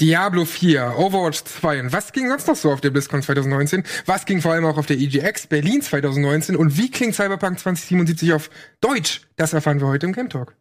Diablo 4, Overwatch 2 und was ging sonst noch so auf der BlizzCon 2019? Was ging vor allem auch auf der EGX Berlin 2019 und wie klingt Cyberpunk 2077 auf Deutsch? Das erfahren wir heute im Game Talk.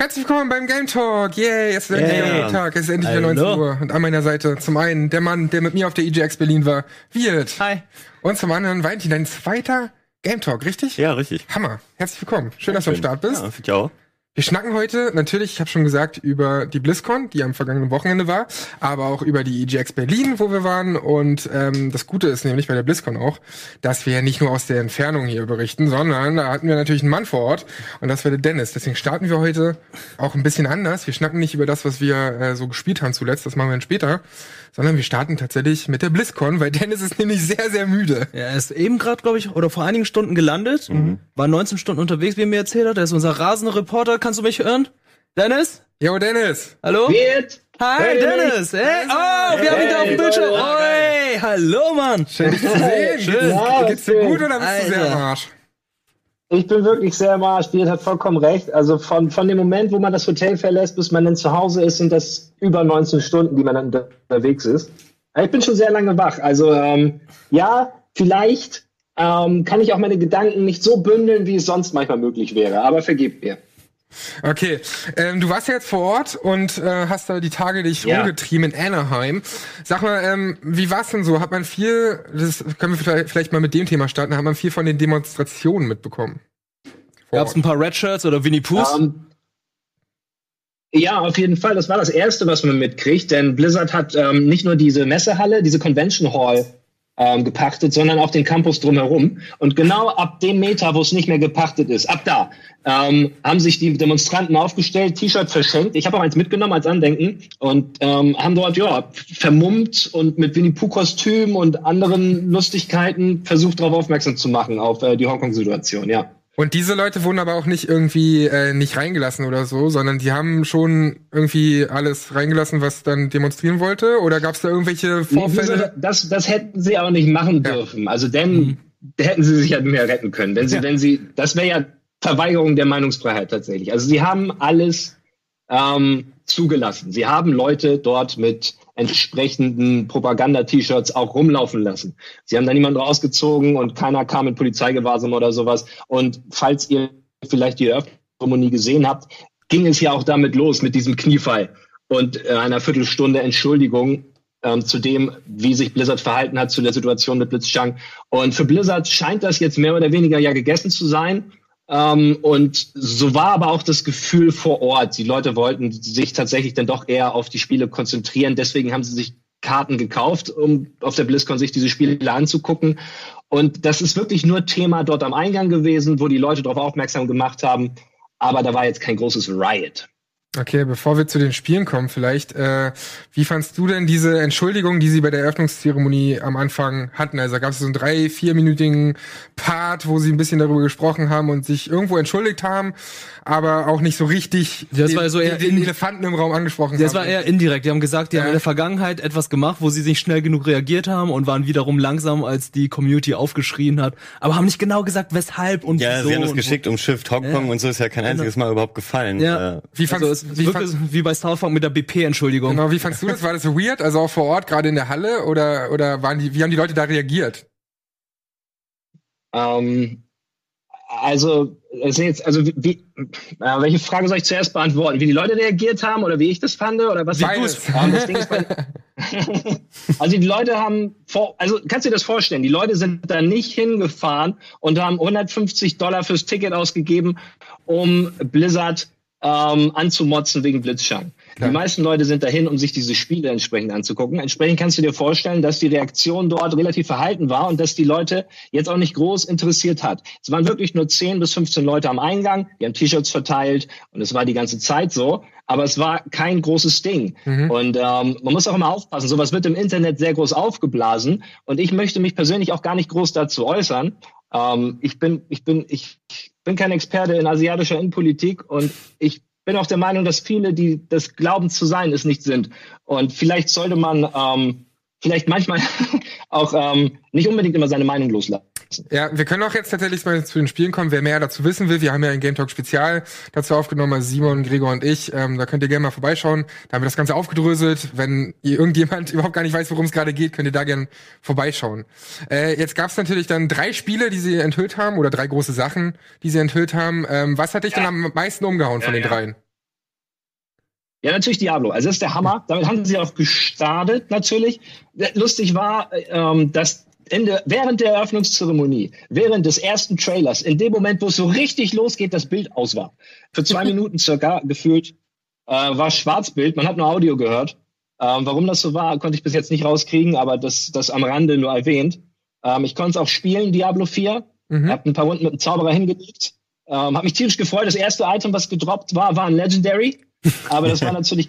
Herzlich willkommen beim Game Talk. Yay, es ist endlich Yeah. yeah. Tag. Es ist endlich wieder Hallo. 19 Uhr. Und an meiner Seite zum einen der Mann, der mit mir auf der EGX Berlin war, Wirt. Hi. Und zum anderen Valentin, dein zweiter Game Talk, richtig? Ja, richtig. Hammer. Herzlich willkommen. Schön, dass du am Start bist. Ja, ich auch. Wir schnacken heute natürlich, ich habe schon gesagt, über die BlizzCon, die am vergangenen Wochenende war, aber auch über die EGX Berlin, wo wir waren. Und ähm, das Gute ist nämlich bei der BlizzCon auch, dass wir ja nicht nur aus der Entfernung hier berichten, sondern da hatten wir natürlich einen Mann vor Ort und das war der Dennis. Deswegen starten wir heute auch ein bisschen anders. Wir schnacken nicht über das, was wir äh, so gespielt haben zuletzt, das machen wir dann später, sondern wir starten tatsächlich mit der BlizzCon, weil Dennis ist nämlich sehr, sehr müde. Ja, er ist eben gerade, glaube ich, oder vor einigen Stunden gelandet. Mhm. War 19 Stunden unterwegs, wie er mir erzählt hat. Er ist unser rasender Reporter. Kannst du mich hören? Dennis? Jo, Dennis. Hallo? Wird. Hi, Hey, Dennis! Hey, oh, wir haben ihn da auf dem Hey, Bildschirm. Oi, hallo, Mann! Schön, dich zu sehen. Schön. Geht's, Ja, geht's dir gut oder bist du sehr Alter. am Arsch? Ich bin wirklich sehr am Arsch. Beat hat vollkommen recht. Also von, von dem Moment, wo man das Hotel verlässt, bis man dann zu Hause ist, sind das über 19 Stunden, die man dann unter- unterwegs ist. Ich bin schon sehr lange wach. Also ähm, ja, vielleicht ähm, kann ich auch meine Gedanken nicht so bündeln, wie es sonst manchmal möglich wäre. Aber vergebt mir. Okay, ähm, du warst ja jetzt vor Ort und äh, hast da die Tage dich Ja. rumgetrieben in Anaheim. Sag mal, ähm, wie war's denn so? Hat man viel, das können wir vielleicht, mal mit dem Thema starten, hat man viel von den Demonstrationen mitbekommen? Vor Gab's ein paar Red Shirts oder Winnie Poohs? Ähm, ja, auf jeden Fall. Das war das Erste, was man mitkriegt, denn Blizzard hat ähm, nicht nur diese Messehalle, diese Convention Hall ähm, gepachtet, sondern auch den Campus drumherum. Und genau ab dem Meter, wo es nicht mehr gepachtet ist, ab da, ähm, haben sich die Demonstranten aufgestellt, T-Shirt verschenkt. Ich habe auch eins mitgenommen als Andenken und ähm, haben dort ja vermummt und mit Winnie Pooh Kostüm und anderen Lustigkeiten versucht, darauf aufmerksam zu machen auf äh, die Hongkong-Situation. Ja. Und diese Leute wurden aber auch nicht irgendwie äh, nicht reingelassen oder so, sondern die haben schon irgendwie alles reingelassen, was dann demonstrieren wollte? Oder gab's da irgendwelche Nee, Vorfälle? das, das hätten sie auch nicht machen Ja. dürfen. Also denn hätten sie sich ja mehr retten können. Wenn sie, Ja. wenn sie, das wäre ja Verweigerung der Meinungsfreiheit tatsächlich. Also sie haben alles ähm, zugelassen. Sie haben Leute dort mit entsprechenden Propaganda-T-Shirts auch rumlaufen lassen. Sie haben da niemanden rausgezogen und keiner kam in Polizeigewahrsam oder sowas. Und falls ihr vielleicht die Eröffnungszeremonie gesehen habt, ging es ja auch damit los mit diesem Kniefall und äh, einer Viertelstunde Entschuldigung ähm, zu dem, wie sich Blizzard verhalten hat zu der Situation mit Blitzchung. Und für Blizzard scheint das jetzt mehr oder weniger ja gegessen zu sein. Ähm, und so war aber auch das Gefühl vor Ort. Die Leute wollten sich tatsächlich dann doch eher auf die Spiele konzentrieren. Deswegen haben sie sich Karten gekauft, um auf der BlizzCon sich diese Spiele anzugucken. Und das ist wirklich nur Thema dort am Eingang gewesen, wo die Leute darauf aufmerksam gemacht haben. Aber da war jetzt kein großes Riot. Okay, bevor wir zu den Spielen kommen, vielleicht, äh, wie fandst du denn diese Entschuldigung, die sie bei der Eröffnungszeremonie am Anfang hatten? Also gab es so einen drei, vierminütigen Part, wo sie ein bisschen darüber gesprochen haben und sich irgendwo entschuldigt haben, aber auch nicht so richtig Das den, war so eher den, den Elefanten im Raum angesprochen Das haben. war eher indirekt. Die haben gesagt, die Ja. haben in der Vergangenheit etwas gemacht, wo sie nicht schnell genug reagiert haben und waren wiederum langsam, als die Community aufgeschrien hat. Aber haben nicht genau gesagt, weshalb und Ja, wieso. sie haben das geschickt um Shift Hongkong Ja. und so ist ja kein einziges Mal überhaupt gefallen. Ja. Äh, Wie Also es wie, wirklich wie bei Star Fox mit der BP-Entschuldigung. genau, wie fandst du das? War das so weird? Also auch vor Ort, gerade in der Halle? Oder, oder waren die, wie haben die Leute da reagiert? Ähm, also, jetzt, also wie, äh, welche Frage soll ich zuerst beantworten? Wie die Leute reagiert haben oder wie ich das fand oder was? Beides. Das Ding ist bei, also die Leute haben, vor, also kannst du dir das vorstellen? Die Leute sind da nicht hingefahren und haben 150 Dollar fürs Ticket ausgegeben, um Blizzard ähm, anzumotzen wegen Blitzschang. Die meisten Leute sind dahin, um sich diese Spiele entsprechend anzugucken. Entsprechend kannst du dir vorstellen, dass die Reaktion dort relativ verhalten war und dass die Leute jetzt auch nicht groß interessiert hat. Es waren wirklich nur 10 bis 15 Leute am Eingang, die haben T-Shirts verteilt und es war die ganze Zeit so. Aber es war kein großes Ding. Und ähm, man muss auch immer aufpassen. Sowas wird im Internet sehr groß aufgeblasen. Und ich möchte mich persönlich auch gar nicht groß dazu äußern. Ähm, ich bin, ich bin, ich bin kein Experte in asiatischer Innenpolitik und ich bin auch der Meinung, dass viele, die das glauben zu sein, es nicht sind. Und vielleicht sollte man ähm, vielleicht manchmal auch ähm, nicht unbedingt immer seine Meinung loslassen. Ja, wir können auch jetzt tatsächlich mal zu den Spielen kommen. Wer mehr dazu wissen will, wir haben ja ein Game Talk Spezial dazu aufgenommen, also Simon, Gregor und ich. Ähm, da könnt ihr gerne mal vorbeischauen. Da haben wir das Ganze aufgedröselt. Wenn ihr irgendjemand überhaupt gar nicht weiß, worum es gerade geht, könnt ihr da gerne vorbeischauen. Äh, jetzt gab es natürlich dann drei Spiele, die sie enthüllt haben, oder drei große Sachen, die sie enthüllt haben. Ähm, was hat dich ja. denn am meisten umgehauen ja, von den ja. dreien? Ja, natürlich Diablo. Also das ist der Hammer. Damit haben sie auch gestartet, natürlich. Lustig war, ähm, dass Ende, während der Eröffnungszeremonie, während des ersten Trailers, in dem Moment, wo es so richtig losgeht, das Bild aus war. Für zwei Minuten circa gefühlt äh, war Schwarzbild, man hat nur Audio gehört. Ähm, warum das so war, konnte ich bis jetzt nicht rauskriegen, aber das, das am Rande nur erwähnt. Ähm, ich konnte es auch spielen, Diablo 4. Mhm. Hab ein paar Runden mit dem Zauberer hingelegt. Ähm, hab mich tierisch gefreut. Das erste Item, was gedroppt war, war ein Legendary. Aber das war natürlich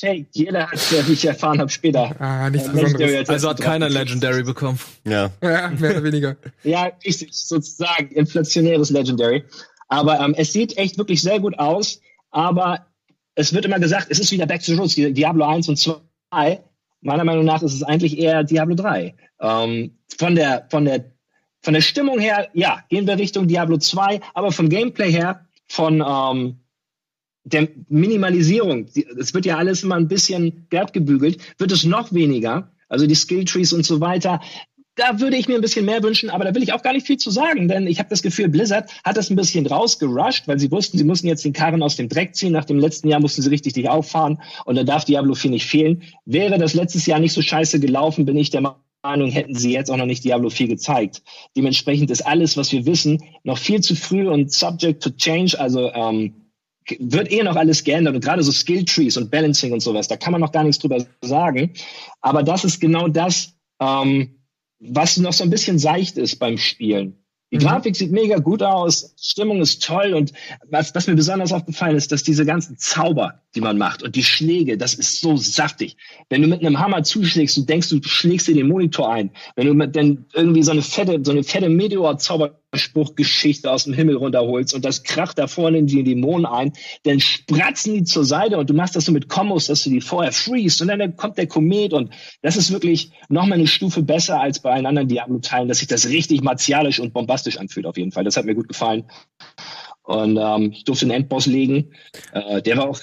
Fake. Jeder hat, wie ich erfahren habe, später. Ah, nichts äh, Besonderes. Also hat keiner Legendary bekommen. Ja. ja, mehr oder weniger. ja, richtig, sozusagen inflationäres Legendary. Aber ähm, es sieht echt wirklich sehr gut aus. Aber es wird immer gesagt, es ist wieder Back to the Roots, Diablo 1 und 2. Meiner Meinung nach ist es eigentlich eher Diablo 3. Ähm, von der, von der, von der Stimmung her, ja, gehen wir Richtung Diablo 2, aber vom Gameplay her, von, ähm, der Minimalisierung, es wird ja alles immer ein bisschen glatt gebügelt, wird es noch weniger. Also die Skilltrees und so weiter. Da würde ich mir ein bisschen mehr wünschen, aber da will ich auch gar nicht viel zu sagen, denn ich habe das Gefühl, Blizzard hat das ein bisschen rausgerusht, weil sie wussten, sie mussten jetzt den Karren aus dem Dreck ziehen. Nach dem letzten Jahr mussten sie richtig dich auffahren und da darf Diablo 4 nicht fehlen. Wäre das letztes Jahr nicht so scheiße gelaufen, bin ich der Meinung, hätten sie jetzt auch noch nicht Diablo 4 gezeigt. Dementsprechend ist alles, was wir wissen, noch viel zu früh und subject to change. Also ähm, wird eh noch alles geändert und gerade so Skill Trees und Balancing und sowas, da kann man noch gar nichts drüber sagen. Aber das ist genau das, ähm, was noch so ein bisschen seicht ist beim Spielen. Die mhm. Grafik sieht mega gut aus, Stimmung ist toll und was, was mir besonders aufgefallen ist, dass diese ganzen Zauber, die man macht und die Schläge, das ist so saftig. Wenn du mit einem Hammer zuschlägst, du denkst, du schlägst dir den Monitor ein. Wenn du mit dann irgendwie so eine fette, so eine fette Meteor-Zauber Spruchgeschichte aus dem Himmel runterholst und das kracht da vorne in die Dämonen ein, dann spratzen die zur Seite und du machst das so mit Kombos, dass du die vorher freest und dann kommt der Komet und das ist wirklich nochmal eine Stufe besser als bei allen anderen Diablo-Teilen, dass sich das richtig martialisch und bombastisch anfühlt auf jeden Fall. Das hat mir gut gefallen. Und ähm, ich durfte einen Endboss legen. Äh, der war auch,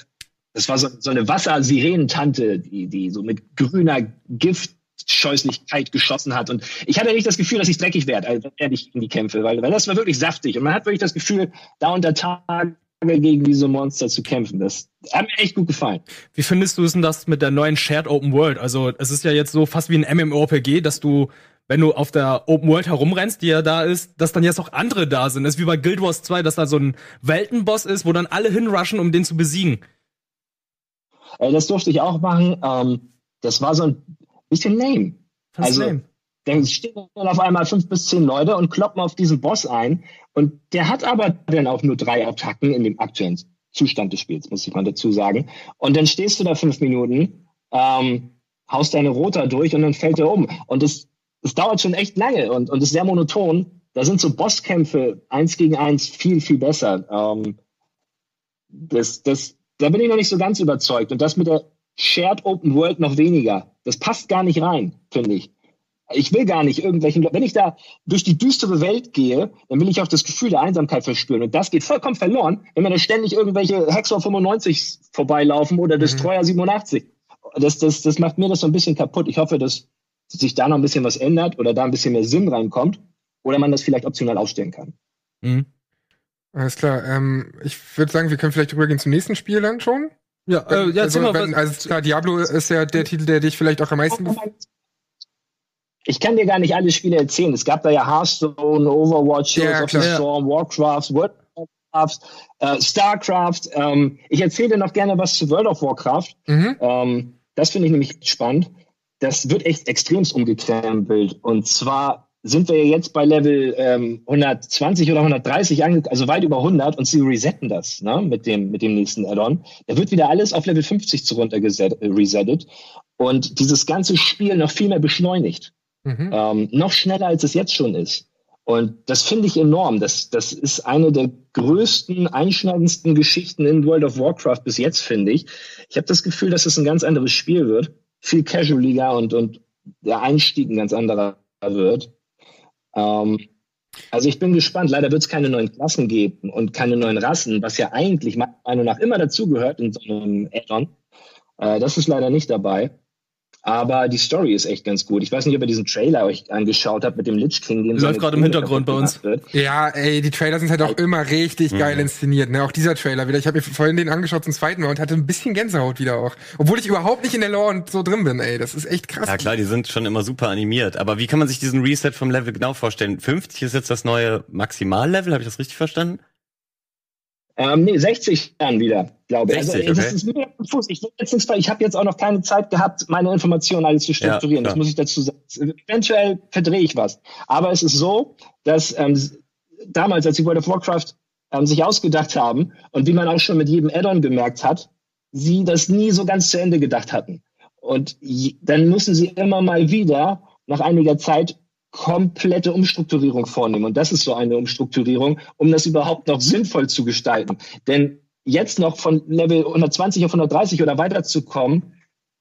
das war so, so eine Wassersirenentante, die, die so mit grüner Gift Scheußlichkeit geschossen hat. Und ich hatte nicht das Gefühl, dass ich dreckig werde, also ehrlich in die Kämpfe, weil, weil das war wirklich saftig. Und man hat wirklich das Gefühl, da unter Tage gegen diese Monster zu kämpfen. Das hat mir echt gut gefallen. Wie findest du es denn das mit der neuen Shared Open World? Also es ist ja jetzt so fast wie ein MMORPG, dass du, wenn du auf der Open World herumrennst, die ja da ist, dass dann jetzt auch andere da sind. Das ist wie bei Guild Wars 2, dass da so ein Weltenboss ist, wo dann alle hinrushen, um den zu besiegen. Äh, das durfte ich auch machen. Ähm, das war so ein bisschen lame. Was also, lame? dann stehen dann auf einmal fünf bis zehn Leute und kloppen auf diesen Boss ein. Und der hat aber dann auch nur drei Attacken in dem aktuellen Zustand des Spiels, muss ich mal dazu sagen. Und dann stehst du da fünf Minuten, ähm, haust deine Roter durch und dann fällt er um. Und es, es dauert schon echt lange und, und ist sehr monoton. Da sind so Bosskämpfe eins gegen eins viel, viel besser. Ähm, das, das, da bin ich noch nicht so ganz überzeugt. Und das mit der Shared Open World noch weniger. Das passt gar nicht rein, finde ich. Ich will gar nicht irgendwelchen, wenn ich da durch die düstere Welt gehe, dann will ich auch das Gefühl der Einsamkeit verspüren. Und das geht vollkommen verloren, wenn mir da ständig irgendwelche Hexor 95 vorbeilaufen oder mhm. Destroyer 87. Das, das, das macht mir das so ein bisschen kaputt. Ich hoffe, dass sich da noch ein bisschen was ändert oder da ein bisschen mehr Sinn reinkommt oder man das vielleicht optional ausstellen kann. Mhm. Alles klar. Ähm, ich würde sagen, wir können vielleicht rübergehen zum nächsten Spiel dann schon. Ja, äh, ja, also, wenn, also klar, Diablo ist ja der Titel, der dich vielleicht auch am meisten ich kann dir gar nicht alle Spiele erzählen. Es gab da ja Hearthstone, Overwatch, Heroes ja, of the Storm, Warcraft, World of Warcraft, äh, Starcraft. Ähm, ich erzähle dir noch gerne was zu World of Warcraft. Mhm. Ähm, das finde ich nämlich spannend. Das wird echt extremst umgekrempelt. Und zwar sind wir jetzt bei Level ähm, 120 oder 130, also weit über 100 und sie resetten das ne, mit, dem, mit dem nächsten Add-on. Da wird wieder alles auf Level 50 zu runter resettet und dieses ganze Spiel noch viel mehr beschleunigt. Mhm. Ähm, noch schneller, als es jetzt schon ist. Und das finde ich enorm. Das, das ist eine der größten, einschneidendsten Geschichten in World of Warcraft bis jetzt, finde ich. Ich habe das Gefühl, dass es ein ganz anderes Spiel wird. Viel casualiger und, und der Einstieg ein ganz anderer wird. Ähm, also ich bin gespannt. Leider wird es keine neuen Klassen geben und keine neuen Rassen, was ja eigentlich meiner Meinung nach immer dazugehört in so einem Add-on. Äh, das ist leider nicht dabei. Aber die Story ist echt ganz gut. Ich weiß nicht, ob ihr diesen Trailer euch angeschaut habt mit dem Lich King. Den Läuft gerade im Hintergrund bei uns. Ja, ey, die Trailer sind halt auch immer richtig geil mhm. inszeniert. Ne? Auch dieser Trailer wieder. Ich habe mir vorhin den angeschaut zum zweiten Mal und hatte ein bisschen Gänsehaut wieder auch. Obwohl ich überhaupt nicht in der Lore und so drin bin, ey. Das ist echt krass. Ja klar, die sind schon immer super animiert. Aber wie kann man sich diesen Reset vom Level genau vorstellen? 50 ist jetzt das neue Maximallevel, habe ich das richtig verstanden? Ähm, nee, 60 dann wieder, glaube ich. 60, also, okay. das ist Fuß. Ich, ich habe jetzt auch noch keine Zeit gehabt, meine Informationen alles zu strukturieren. Ja, das muss ich dazu sagen. Eventuell verdrehe ich was. Aber es ist so, dass ähm, damals, als sie World of Warcraft ähm, sich ausgedacht haben und wie man auch schon mit jedem Add-on gemerkt hat, sie das nie so ganz zu Ende gedacht hatten. Und dann müssen sie immer mal wieder nach einiger Zeit komplette Umstrukturierung vornehmen. Und das ist so eine Umstrukturierung, um das überhaupt noch sinnvoll zu gestalten. Denn jetzt noch von Level 120 auf 130 oder weiter zu kommen,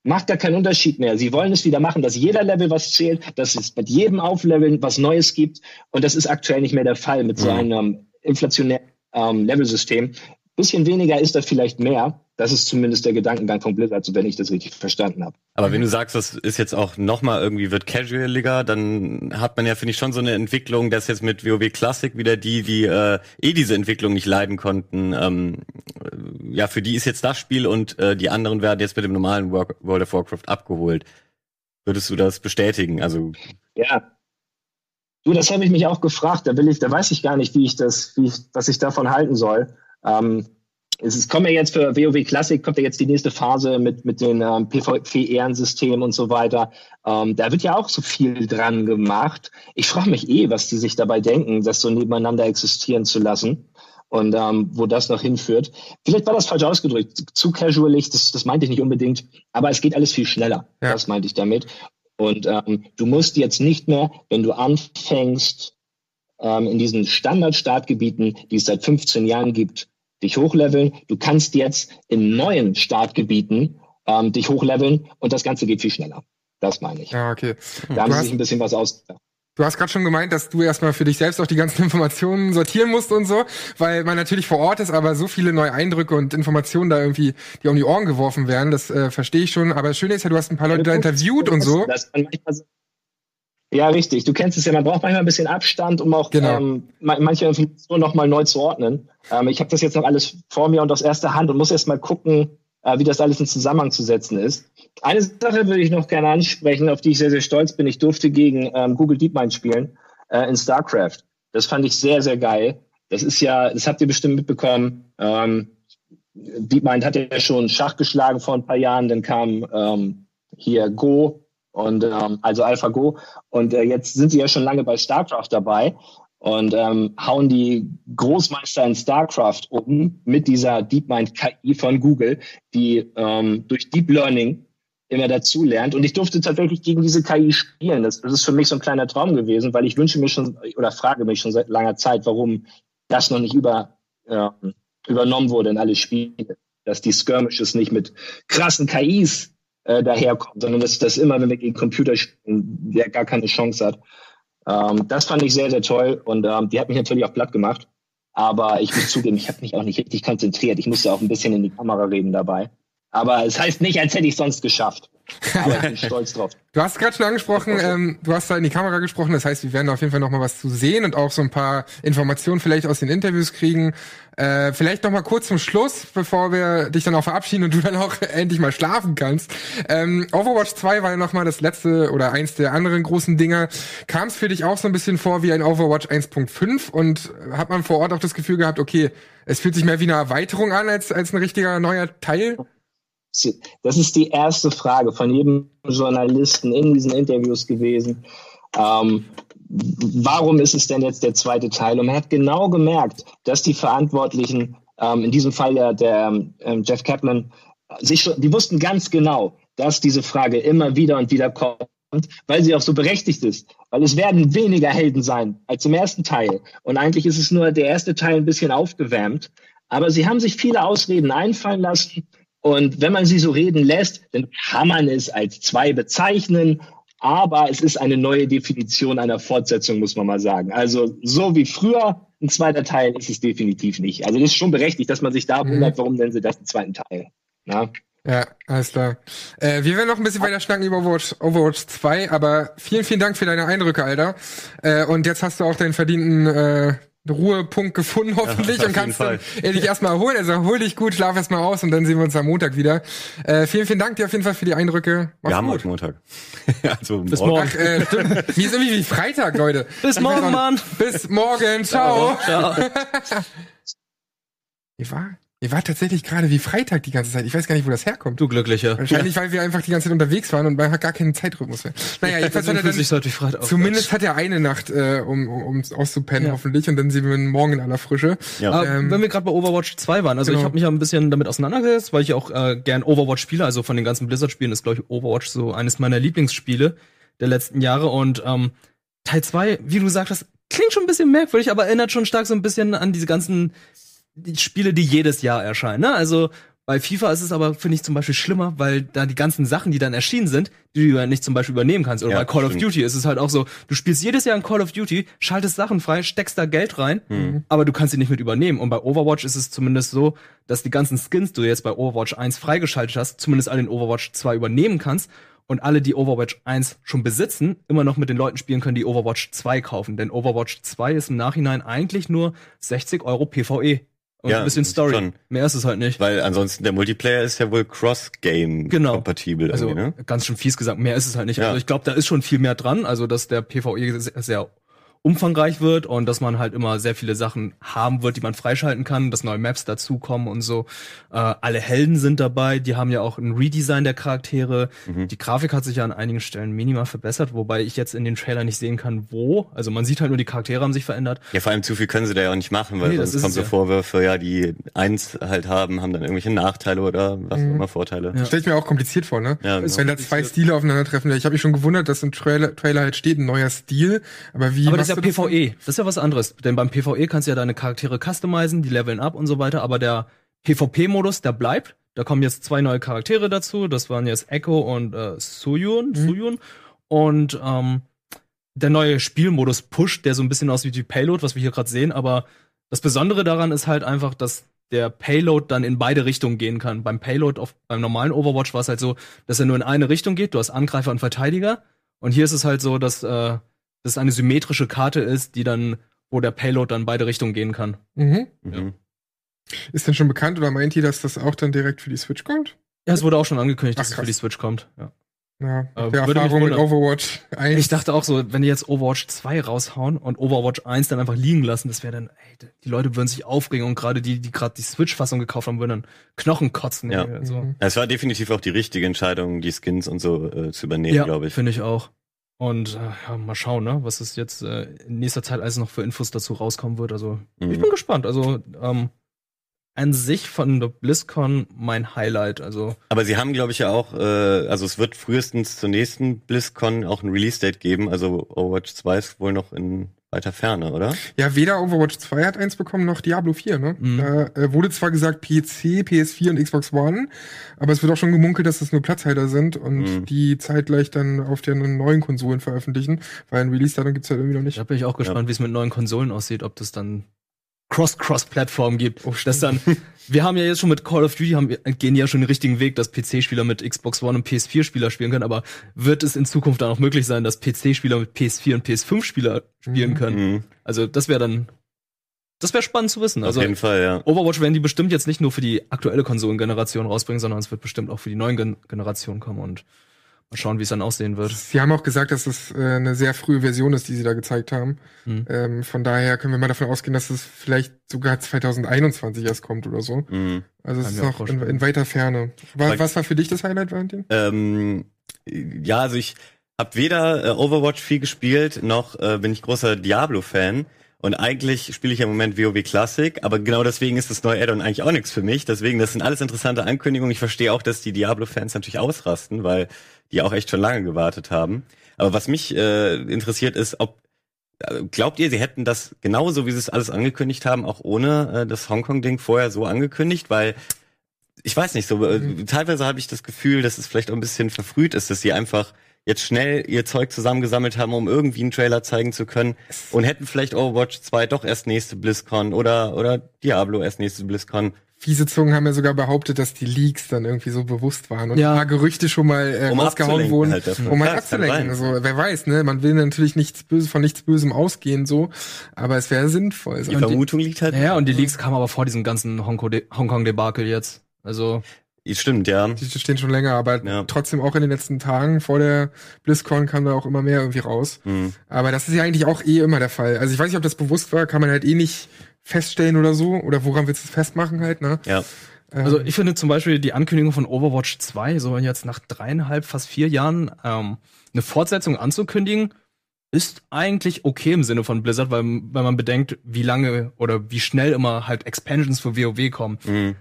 macht gar keinen Unterschied mehr. Sie wollen es wieder machen, dass jeder Level was zählt, dass es mit jedem Aufleveln was Neues gibt. Und das ist aktuell nicht mehr der Fall mit so mhm. einem inflationären ähm, Levelsystem. Bisschen weniger ist da vielleicht mehr. Das ist zumindest der Gedankengang von Blizzard, so wenn ich das richtig verstanden habe. Aber wenn du sagst, das ist jetzt auch nochmal irgendwie wird casualiger, dann hat man ja, finde ich, schon so eine Entwicklung, dass jetzt mit WoW Classic wieder die, die äh, eh diese Entwicklung nicht leiden konnten, ähm, ja, für die ist jetzt das Spiel und äh, die anderen werden jetzt mit dem normalen World of Warcraft abgeholt. Würdest du das bestätigen? Also ja, Du, das habe ich mich auch gefragt. Da will ich, da weiß ich gar nicht, wie ich das, wie ich, was ich davon halten soll. Ähm, es ist, kommt ja jetzt für WoW Classic, kommt ja jetzt die nächste Phase mit, mit den ähm, PvP-Ehrensystemen und so weiter. Ähm, da wird ja auch so viel dran gemacht. Ich frage mich eh, was die sich dabei denken, das so nebeneinander existieren zu lassen und ähm, wo das noch hinführt. Vielleicht war das falsch ausgedrückt, zu casualig, das, das meinte ich nicht unbedingt, aber es geht alles viel schneller. Ja. Das meinte ich damit. Und ähm, du musst jetzt nicht mehr, wenn du anfängst, ähm, in diesen Standard-Startgebieten, die es seit 15 Jahren gibt, dich hochleveln. Du kannst jetzt in neuen Startgebieten ähm, dich hochleveln und das Ganze geht viel schneller. Das meine ich. Ja, okay. Da haben sie sich ein bisschen was aus. Du hast gerade schon gemeint, dass du erstmal für dich selbst auch die ganzen Informationen sortieren musst und so, weil man natürlich vor Ort ist, aber so viele neue Eindrücke und Informationen da irgendwie, die um die Ohren geworfen werden, das äh, verstehe ich schon. Aber das Schöne ist ja, du hast ein paar Leute da interviewt und so. Ja, richtig. Du kennst es ja, man braucht manchmal ein bisschen Abstand, um auch genau. ähm, manche Informationen nochmal neu zu ordnen. Ähm, ich habe das jetzt noch alles vor mir und aus erster Hand und muss erst mal gucken, äh, wie das alles in Zusammenhang zu setzen ist. Eine Sache würde ich noch gerne ansprechen, auf die ich sehr, sehr stolz bin. Ich durfte gegen ähm, Google DeepMind spielen äh, in StarCraft. Das fand ich sehr, sehr geil. Das ist ja, das habt ihr bestimmt mitbekommen. Ähm, DeepMind hat ja schon Schach geschlagen vor ein paar Jahren, dann kam ähm, hier Go und ähm, also AlphaGo. Und äh, jetzt sind sie ja schon lange bei StarCraft dabei und ähm, hauen die Großmeister in StarCraft um mit dieser DeepMind KI von Google, die ähm, durch Deep Learning immer dazu lernt. Und ich durfte tatsächlich gegen diese KI spielen. Das, das ist für mich so ein kleiner Traum gewesen, weil ich wünsche mir schon oder frage mich schon seit langer Zeit, warum das noch nicht über, äh, übernommen wurde in alle Spiele. Dass die Skirmishes nicht mit krassen KIs äh, daherkommt, sondern dass das immer, wenn wir gegen Computer spielen, der gar keine Chance hat. Ähm, das fand ich sehr, sehr toll und ähm, die hat mich natürlich auch platt gemacht. Aber ich muss zugeben, ich habe mich auch nicht richtig konzentriert. Ich musste auch ein bisschen in die Kamera reden dabei. Aber es heißt nicht, als hätte ich sonst geschafft. Aber ich bin stolz drauf. Du hast gerade schon angesprochen, ähm, du hast da in die Kamera gesprochen, das heißt, wir werden auf jeden Fall noch mal was zu sehen und auch so ein paar Informationen vielleicht aus den Interviews kriegen. Äh, vielleicht noch mal kurz zum Schluss, bevor wir dich dann auch verabschieden und du dann auch endlich mal schlafen kannst. Ähm, Overwatch 2 war ja noch mal das letzte oder eins der anderen großen Dinger. Kam es für dich auch so ein bisschen vor wie ein Overwatch 1.5 und hat man vor Ort auch das Gefühl gehabt, okay, es fühlt sich mehr wie eine Erweiterung an als, als ein richtiger neuer Teil? Das ist die erste Frage von jedem Journalisten in diesen Interviews gewesen. Ähm, warum ist es denn jetzt der zweite Teil? Und man hat genau gemerkt, dass die Verantwortlichen, ähm, in diesem Fall ja der ähm, Jeff Kaplan, sich schon, die wussten ganz genau, dass diese Frage immer wieder und wieder kommt weil sie auch so berechtigt ist. Weil es werden weniger Helden sein als im ersten Teil. Und eigentlich ist es nur der erste Teil ein bisschen aufgewärmt. Aber sie haben sich viele Ausreden einfallen lassen. Und wenn man sie so reden lässt, dann kann man es als zwei bezeichnen. Aber es ist eine neue Definition einer Fortsetzung, muss man mal sagen. Also so wie früher ein zweiter Teil ist es definitiv nicht. Also das ist schon berechtigt, dass man sich da wundert, warum nennen sie das einen zweiten Teil. Ja. Ja, alles klar. Äh, wir werden noch ein bisschen weiter schnacken über Overwatch, Overwatch 2, aber vielen, vielen Dank für deine Eindrücke, Alter. Äh, und jetzt hast du auch deinen verdienten äh, Ruhepunkt gefunden, hoffentlich, Ja, und kannst dann dich erstmal erholen. Also erhol dich gut, schlaf erstmal aus und dann sehen wir uns am Montag wieder. Äh, vielen, vielen Dank dir auf jeden Fall für die Eindrücke. Mach's Wir haben gut. heute Montag. also Bis morgen. morgen. Ach, äh, stimmt. Mir ist irgendwie wie Freitag, Leute. Bis morgen, Mann. Bis morgen. Ciao. Ciao. Ihr war, ihr war tatsächlich gerade wie Freitag die ganze Zeit. Ich weiß gar nicht, wo das herkommt. Du Glücklicher. Wahrscheinlich, weil wir einfach die ganze Zeit unterwegs waren und man hat gar keinen Zeitrhythmus mehr. Naja, jedenfalls hat er dann, sich heute wie Freitag. zumindest hat er eine Nacht, äh, um, um, um auszupennen, Ja. hoffentlich. Und dann sehen wir ihn morgen in aller Frische. Ja. Aber Ähm, wenn wir gerade bei Overwatch 2 waren, also genau. ich habe mich ja ein bisschen damit auseinandergesetzt, weil ich auch äh, gern Overwatch spiele. Also von den ganzen Blizzard-Spielen ist, glaube ich, Overwatch so eines meiner Lieblingsspiele der letzten Jahre. Und ähm, Teil 2, wie du sagtest, klingt schon ein bisschen merkwürdig, aber erinnert schon stark so ein bisschen an diese ganzen die Spiele, die jedes Jahr erscheinen. Ne? Also bei FIFA ist es aber, finde ich, zum Beispiel schlimmer, weil da die ganzen Sachen, die dann erschienen sind, die du ja nicht zum Beispiel übernehmen kannst. Oder Ja, bei Call of stimmt. Duty ist es halt auch so, du spielst jedes Jahr in Call of Duty, schaltest Sachen frei, steckst da Geld rein, Mhm. aber du kannst sie nicht mit übernehmen. Und bei Overwatch ist es zumindest so, dass die ganzen Skins, die du jetzt bei Overwatch 1 freigeschaltet hast, zumindest alle in Overwatch 2 übernehmen kannst. Und alle, die Overwatch 1 schon besitzen, immer noch mit den Leuten spielen können, die Overwatch 2 kaufen. Denn Overwatch 2 ist im Nachhinein eigentlich nur 60 Euro PvE. Und Ja, ein bisschen Story. schon. Mehr ist es halt nicht. Weil ansonsten der Multiplayer ist ja wohl cross-game Genau. kompatibel Also ne? ganz schön fies gesagt, mehr ist es halt nicht. Ja. Also ich glaube, da ist schon viel mehr dran, also dass der PvE sehr, sehr umfangreich wird und dass man halt immer sehr viele Sachen haben wird, die man freischalten kann, dass neue Maps dazukommen und so. Äh, alle Helden sind dabei, die haben ja auch ein Redesign der Charaktere. Mhm. Die Grafik hat sich ja an einigen Stellen minimal verbessert, wobei ich jetzt in den Trailer nicht sehen kann, wo. Also man sieht halt nur, die Charaktere haben sich verändert. Ja, vor allem zu viel können sie da ja auch nicht machen, weil Nee, sonst kommen es so ja. Vorwürfe, ja, die eins halt haben, haben dann irgendwelche Nachteile oder was auch immer Vorteile. Ja. Stell ich mir auch kompliziert vor, ne? Ja, Wenn genau. da zwei Stile aufeinandertreffen. Ich habe mich schon gewundert, dass im Trailer, Trailer halt steht, ein neuer Stil. Aber wie Aber das ist ja PvE. Das ist ja was anderes. Denn beim PvE kannst du ja deine Charaktere customizen, die leveln ab und so weiter. Aber der PvP-Modus, der bleibt. Da kommen jetzt zwei neue Charaktere dazu. Das waren jetzt Echo und äh, Suyun. Suyun. Und ähm, der neue Spielmodus Push, der so ein bisschen aussieht wie Payload, was wir hier gerade sehen. Aber das Besondere daran ist halt einfach, dass der Payload dann in beide Richtungen gehen kann. Beim Payload auf, beim normalen Overwatch war es halt so, dass er nur in eine Richtung geht. Du hast Angreifer und Verteidiger. Und hier ist es halt so, dass äh, das eine symmetrische Karte ist, die dann, wo der Payload dann beide Richtungen gehen kann. Mhm. Mhm. Ist denn schon bekannt oder meint ihr, dass das auch dann direkt für die Switch kommt? Ja, es wurde auch schon angekündigt, Ach, dass es für die Switch kommt. Ja. Ja, Äh, der Erfahrung mit. Overwatch 1. Ich dachte auch so, wenn die jetzt Overwatch 2 raushauen und Overwatch 1 dann einfach liegen lassen, das wäre dann, ey, die Leute würden sich aufregen und gerade die, die gerade die Switch-Fassung gekauft haben, würden dann Knochen kotzen. Ja. ey, Also. Mhm. Es war definitiv auch die richtige Entscheidung, die Skins und so äh, zu übernehmen, Ja, glaube ich. finde ich auch. Und äh, ja, mal schauen, ne, was es jetzt äh, in nächster Zeit alles noch für Infos dazu rauskommen wird. Also ich Mhm. bin gespannt. Also ähm, an sich von der BlizzCon mein Highlight. Also Aber sie haben, glaube ich, ja auch, äh, also es wird frühestens zur nächsten BlizzCon auch ein Release-Date geben. Also Overwatch 2 ist wohl noch in weiter Ferne, oder? Ja, weder Overwatch 2 hat eins bekommen, noch Diablo 4, ne? Mhm. Da äh, wurde zwar gesagt PC, PS4 und Xbox One, aber es wird auch schon gemunkelt, dass das nur Platzhalter sind und Mhm. die zeitgleich dann auf den neuen Konsolen veröffentlichen, weil ein Release-Datum gibt's halt irgendwie noch nicht. da bin ich auch gespannt, wie es mit neuen Konsolen aussieht, ob das dann Cross-Cross-Plattform gibt. Oh, das dann, wir haben ja jetzt schon mit Call of Duty, haben, gehen ja schon den richtigen Weg, dass PC-Spieler mit Xbox One und PS4-Spieler spielen können, aber wird es in Zukunft dann auch möglich sein, dass PC-Spieler mit PS4 und PS5-Spieler spielen Mhm. können? Mhm. Also das wäre dann, das wäre spannend zu wissen. Auf Also jeden Fall, ja. Overwatch werden die bestimmt jetzt nicht nur für die aktuelle Konsolengeneration rausbringen, sondern es wird bestimmt auch für die neuen Gen Generationen kommen und mal schauen, wie es dann aussehen wird. Sie haben auch gesagt, dass es äh, eine sehr frühe Version ist, die sie da gezeigt haben. Mhm. Ähm, von daher können wir mal davon ausgehen, dass es vielleicht sogar 2021 erst kommt oder so. Mhm. Also es ist noch in, in weiter Ferne. Wa- Weil- was war für dich das Highlight, Valentin? Ähm, ja, also ich habe weder äh, Overwatch viel gespielt, noch äh, bin ich großer Diablo-Fan. Und eigentlich spiele ich ja im Moment WoW Classic, aber genau deswegen ist das neue Add-on eigentlich auch nichts für mich. Deswegen, das sind alles interessante Ankündigungen. Ich verstehe auch, dass die Diablo-Fans natürlich ausrasten, weil die auch echt schon lange gewartet haben. Aber was mich äh, interessiert ist, ob äh, Glaubt ihr, sie hätten das genauso, wie sie es alles angekündigt haben, auch ohne äh, das Hongkong-Ding vorher so angekündigt? Weil ich weiß nicht, so äh, Mhm. teilweise habe ich das Gefühl, dass es vielleicht auch ein bisschen verfrüht ist, dass sie einfach jetzt schnell ihr Zeug zusammengesammelt haben, um irgendwie einen Trailer zeigen zu können und hätten vielleicht Overwatch 2 doch erst nächste BlizzCon oder oder Diablo erst nächste BlizzCon, Fiese Zungen haben ja sogar behauptet, dass die Leaks dann irgendwie so bewusst waren und Ja. ein paar Gerüchte schon mal äh, um rausgehauen abzulenken wurden, halt um halt Klar, kann abzulenken. Also wer weiß, ne? Man will natürlich nichts Böses von nichts Bösem ausgehen, so, aber es wäre sinnvoll. Die Und Vermutung liegt halt. Ja, und die Leaks kamen aber vor diesem ganzen Hongkong- Hongkong-Debakel jetzt. Also, Stimmt, ja. die stehen schon länger, aber Ja. trotzdem auch in den letzten Tagen vor der BlizzCon kam da auch immer mehr irgendwie raus. Hm. Aber das ist ja eigentlich auch eh immer der Fall. Also ich weiß nicht, ob das bewusst war, kann man halt eh nicht feststellen oder so. Oder woran willst du es festmachen halt, ne? Ja. Ähm, also ich finde zum Beispiel die Ankündigung von Overwatch 2, so jetzt nach dreieinhalb, fast vier Jahren, ähm, eine Fortsetzung anzukündigen, ist eigentlich okay im Sinne von Blizzard, weil, weil man bedenkt, wie lange oder wie schnell immer halt Expansions für WoW kommen. Hm.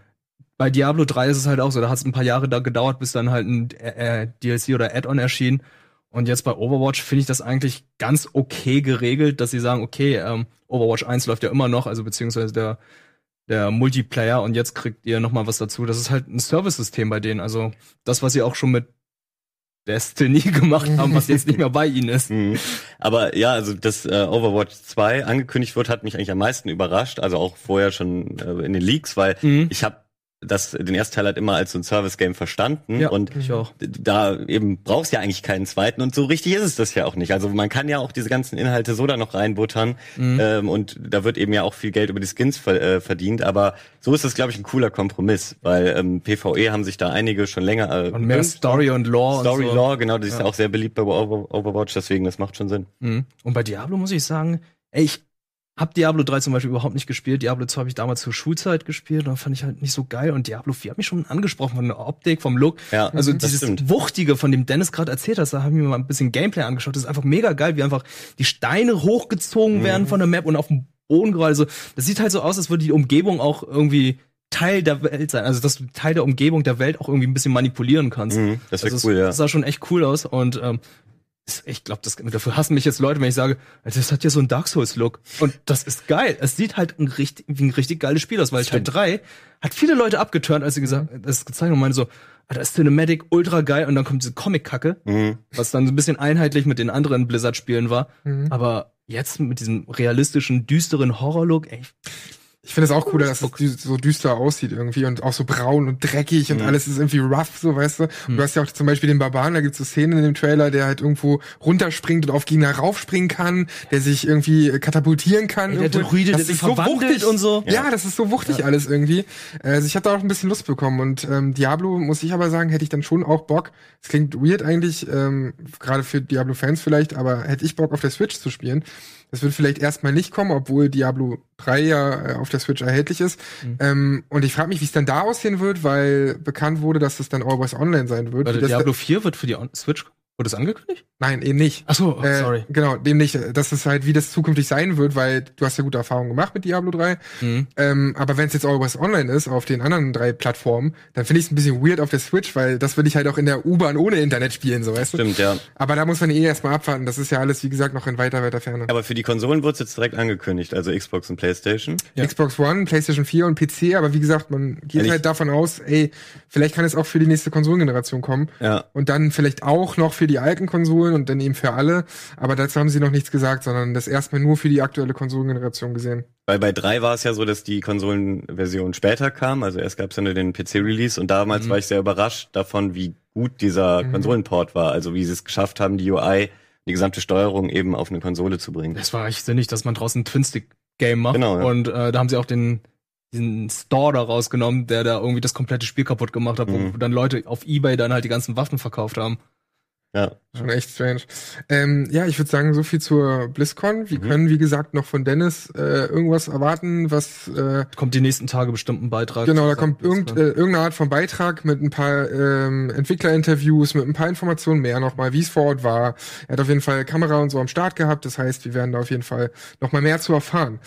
Bei Diablo 3 ist es halt auch so, da hat es ein paar Jahre da gedauert, bis dann halt ein äh, äh, DLC oder Add-on erschien. Und jetzt bei Overwatch finde ich das eigentlich ganz okay geregelt, dass sie sagen, okay, ähm, Overwatch 1 läuft ja immer noch, also beziehungsweise der, der Multiplayer und jetzt kriegt ihr noch mal was dazu. Das ist halt ein Service-System bei denen. Also das, was sie auch schon mit Destiny gemacht haben, was jetzt nicht mehr bei ihnen ist. Mhm. Aber ja, also dass äh, Overwatch 2 angekündigt wird, hat mich eigentlich am meisten überrascht. Also auch vorher schon äh, in den Leaks, weil Mhm. ich habe das den ersten Teil halt immer als so ein Service-Game verstanden Ja, und ich auch. da eben brauchst ja eigentlich keinen zweiten und so richtig ist es das ja auch nicht. Also man kann ja auch diese ganzen Inhalte so da noch reinbuttern Mhm. ähm, und da wird eben ja auch viel Geld über die Skins ver äh, verdient, aber so ist das glaube ich ein cooler Kompromiss, weil ähm, PvE haben sich da einige schon länger äh, Und mehr. Story und Lore Story und so. Lore, genau, das ist Ja. ja auch sehr beliebt bei Over Overwatch, deswegen das macht schon Sinn. Mhm. Und bei Diablo muss ich sagen, ey, ich hab Diablo 3 zum Beispiel überhaupt nicht gespielt. Diablo 2 habe ich damals zur Schulzeit gespielt und fand ich halt nicht so geil. Und Diablo 4 hat mich schon angesprochen von der Optik, vom Look. Ja, Also dieses stimmt. Wuchtige, von dem Dennis gerade erzählt hat, da habe ich mir mal ein bisschen Gameplay angeschaut. Das ist einfach mega geil, wie einfach die Steine hochgezogen werden Mhm. von der Map und auf dem Boden gerade so. Das sieht halt so aus, als würde die Umgebung auch irgendwie Teil der Welt sein. Also dass du Teil der Umgebung der Welt auch irgendwie ein bisschen manipulieren kannst. Mhm, das wäre Also cool, ja. Das sah schon echt cool aus und ähm, ich glaube, dafür hassen mich jetzt Leute, wenn ich sage, das hat ja so einen Dark Souls-Look. Und das ist geil. Es sieht halt ein richtig, wie ein richtig geiles Spiel aus, weil Teil 3 hat viele Leute abgeturnt, als sie gesagt, das gezeigt haben und meinen so, Alter, ist Cinematic ultra geil und dann kommt diese Comic-Kacke, Mhm. was dann so ein bisschen einheitlich mit den anderen Blizzard-Spielen war. Mhm. Aber jetzt mit diesem realistischen, düsteren Horror-Look, ey, Ich finde es auch cooler, dass es so düster aussieht irgendwie und auch so braun und dreckig und alles ist irgendwie rough, so weißt du. Und Du hast ja auch zum Beispiel den Barbaren, da gibt's so Szenen in dem Trailer, der halt irgendwo runterspringt und auf Gegner raufspringen kann, der sich irgendwie äh, katapultieren kann. Ey, der. Druide, Das der sich ist so verwandelt wuchtig. und so. Ja, das ist so wuchtig alles irgendwie. Also ich hatte da auch ein bisschen Lust bekommen und ähm, Diablo, muss ich aber sagen, hätte ich dann schon auch Bock. Es klingt weird eigentlich, ähm, gerade für Diablo-Fans vielleicht, aber hätte ich Bock auf der Switch zu spielen. Das wird vielleicht erstmal nicht kommen, obwohl Diablo 3 ja äh, auf der Switch erhältlich ist. Mhm. Ähm, und ich frage mich, wie es dann da aussehen wird, weil bekannt wurde, dass es dann Always Online sein wird. Das Diablo 4 wird für die On Switch, wurde das angekündigt? Nein, eben nicht. Ach so, oh, Äh, sorry. Genau, dem nicht. Das ist halt, wie das zukünftig sein wird, weil du hast ja gute Erfahrungen gemacht mit Diablo 3. Mhm. Ähm, aber wenn es jetzt Always Online ist, auf den anderen drei Plattformen, dann finde ich es ein bisschen weird auf der Switch, weil das will ich halt auch in der U-Bahn ohne Internet spielen, so weißt du. Stimmt, ja. Aber da muss man eh erstmal abwarten. Das ist ja alles, wie gesagt, noch in weiter, weiter Ferne. Aber für die Konsolen wurde es jetzt direkt angekündigt, also Xbox und PlayStation. Ja. Xbox One, PlayStation 4 und PC, aber wie gesagt, man geht Ehrlich? halt davon aus, ey, vielleicht kann es auch für die nächste Konsolengeneration kommen. Ja. Und dann vielleicht auch noch für die alten Konsolen und dann eben für alle. Aber dazu haben sie noch nichts gesagt, sondern das erstmal nur für die aktuelle Konsolengeneration gesehen. Weil bei drei war es ja so, dass die Konsolenversion später kam. Also erst gab es ja nur den PC-Release und damals Mhm. war ich sehr überrascht davon, wie gut dieser Mhm. Konsolenport war. Also wie sie es geschafft haben, die UI, die gesamte Steuerung eben auf eine Konsole zu bringen. Es war echt sinnig, dass man draußen ein Twin-Stick-Game macht. Genau, ja. Und äh, da haben sie auch den diesen Store da rausgenommen, der da irgendwie das komplette Spiel kaputt gemacht hat, Mhm. wo dann Leute auf Ebay dann halt die ganzen Waffen verkauft haben. Ja. Schon echt strange. Ähm, ja, ich würde sagen, so viel zur BlizzCon. Wir Mhm. können, wie gesagt, noch von Dennis äh, irgendwas erwarten, was äh, Kommt die nächsten Tage bestimmt ein Beitrag. Genau, da kommt irgend, äh, irgendeine Art von Beitrag mit ein paar ähm, Entwicklerinterviews, mit ein paar Informationen mehr nochmal, wie es vor Ort war. Er hat auf jeden Fall Kamera und so am Start gehabt, das heißt, wir werden da auf jeden Fall nochmal mehr zu erfahren.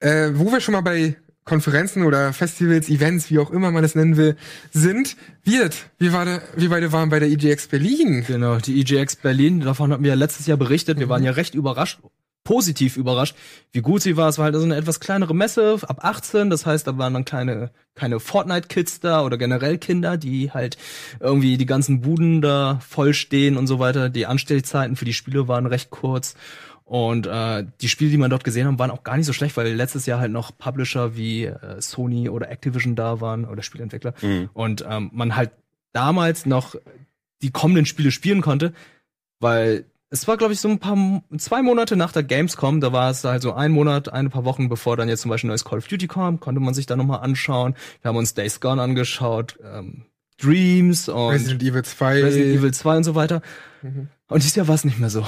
Äh, wo wir schon mal bei Konferenzen oder Festivals, Events, wie auch immer man es nennen will, sind. Wird, wie war der, wie beide waren bei der EGX Berlin? Genau, die EGX Berlin, davon hatten wir ja letztes Jahr berichtet. Wir waren ja recht überrascht, positiv überrascht, wie gut sie war. Es war halt so eine etwas kleinere Messe, ab 18, das heißt, da waren dann kleine, keine Fortnite-Kids da oder generell Kinder, die halt irgendwie die ganzen Buden da vollstehen und so weiter. Die Anstellzeiten für die Spiele waren recht kurz. Und äh, die Spiele, die man dort gesehen haben, waren auch gar nicht so schlecht, weil letztes Jahr halt noch Publisher wie äh, Sony oder Activision da waren oder Spielentwickler. Mhm. Und ähm, man halt damals noch die kommenden Spiele spielen konnte, weil es war, glaube ich, so ein paar, zwei Monate nach der Gamescom, da war es halt so ein Monat, ein paar Wochen, bevor dann jetzt zum Beispiel neues Call of Duty kam, konnte man sich da nochmal anschauen. Wir haben uns Days Gone angeschaut, ähm, Dreams und Resident Evil 2. Resident Evil 2 und so weiter. Mhm. Und dieses Jahr war es nicht mehr so.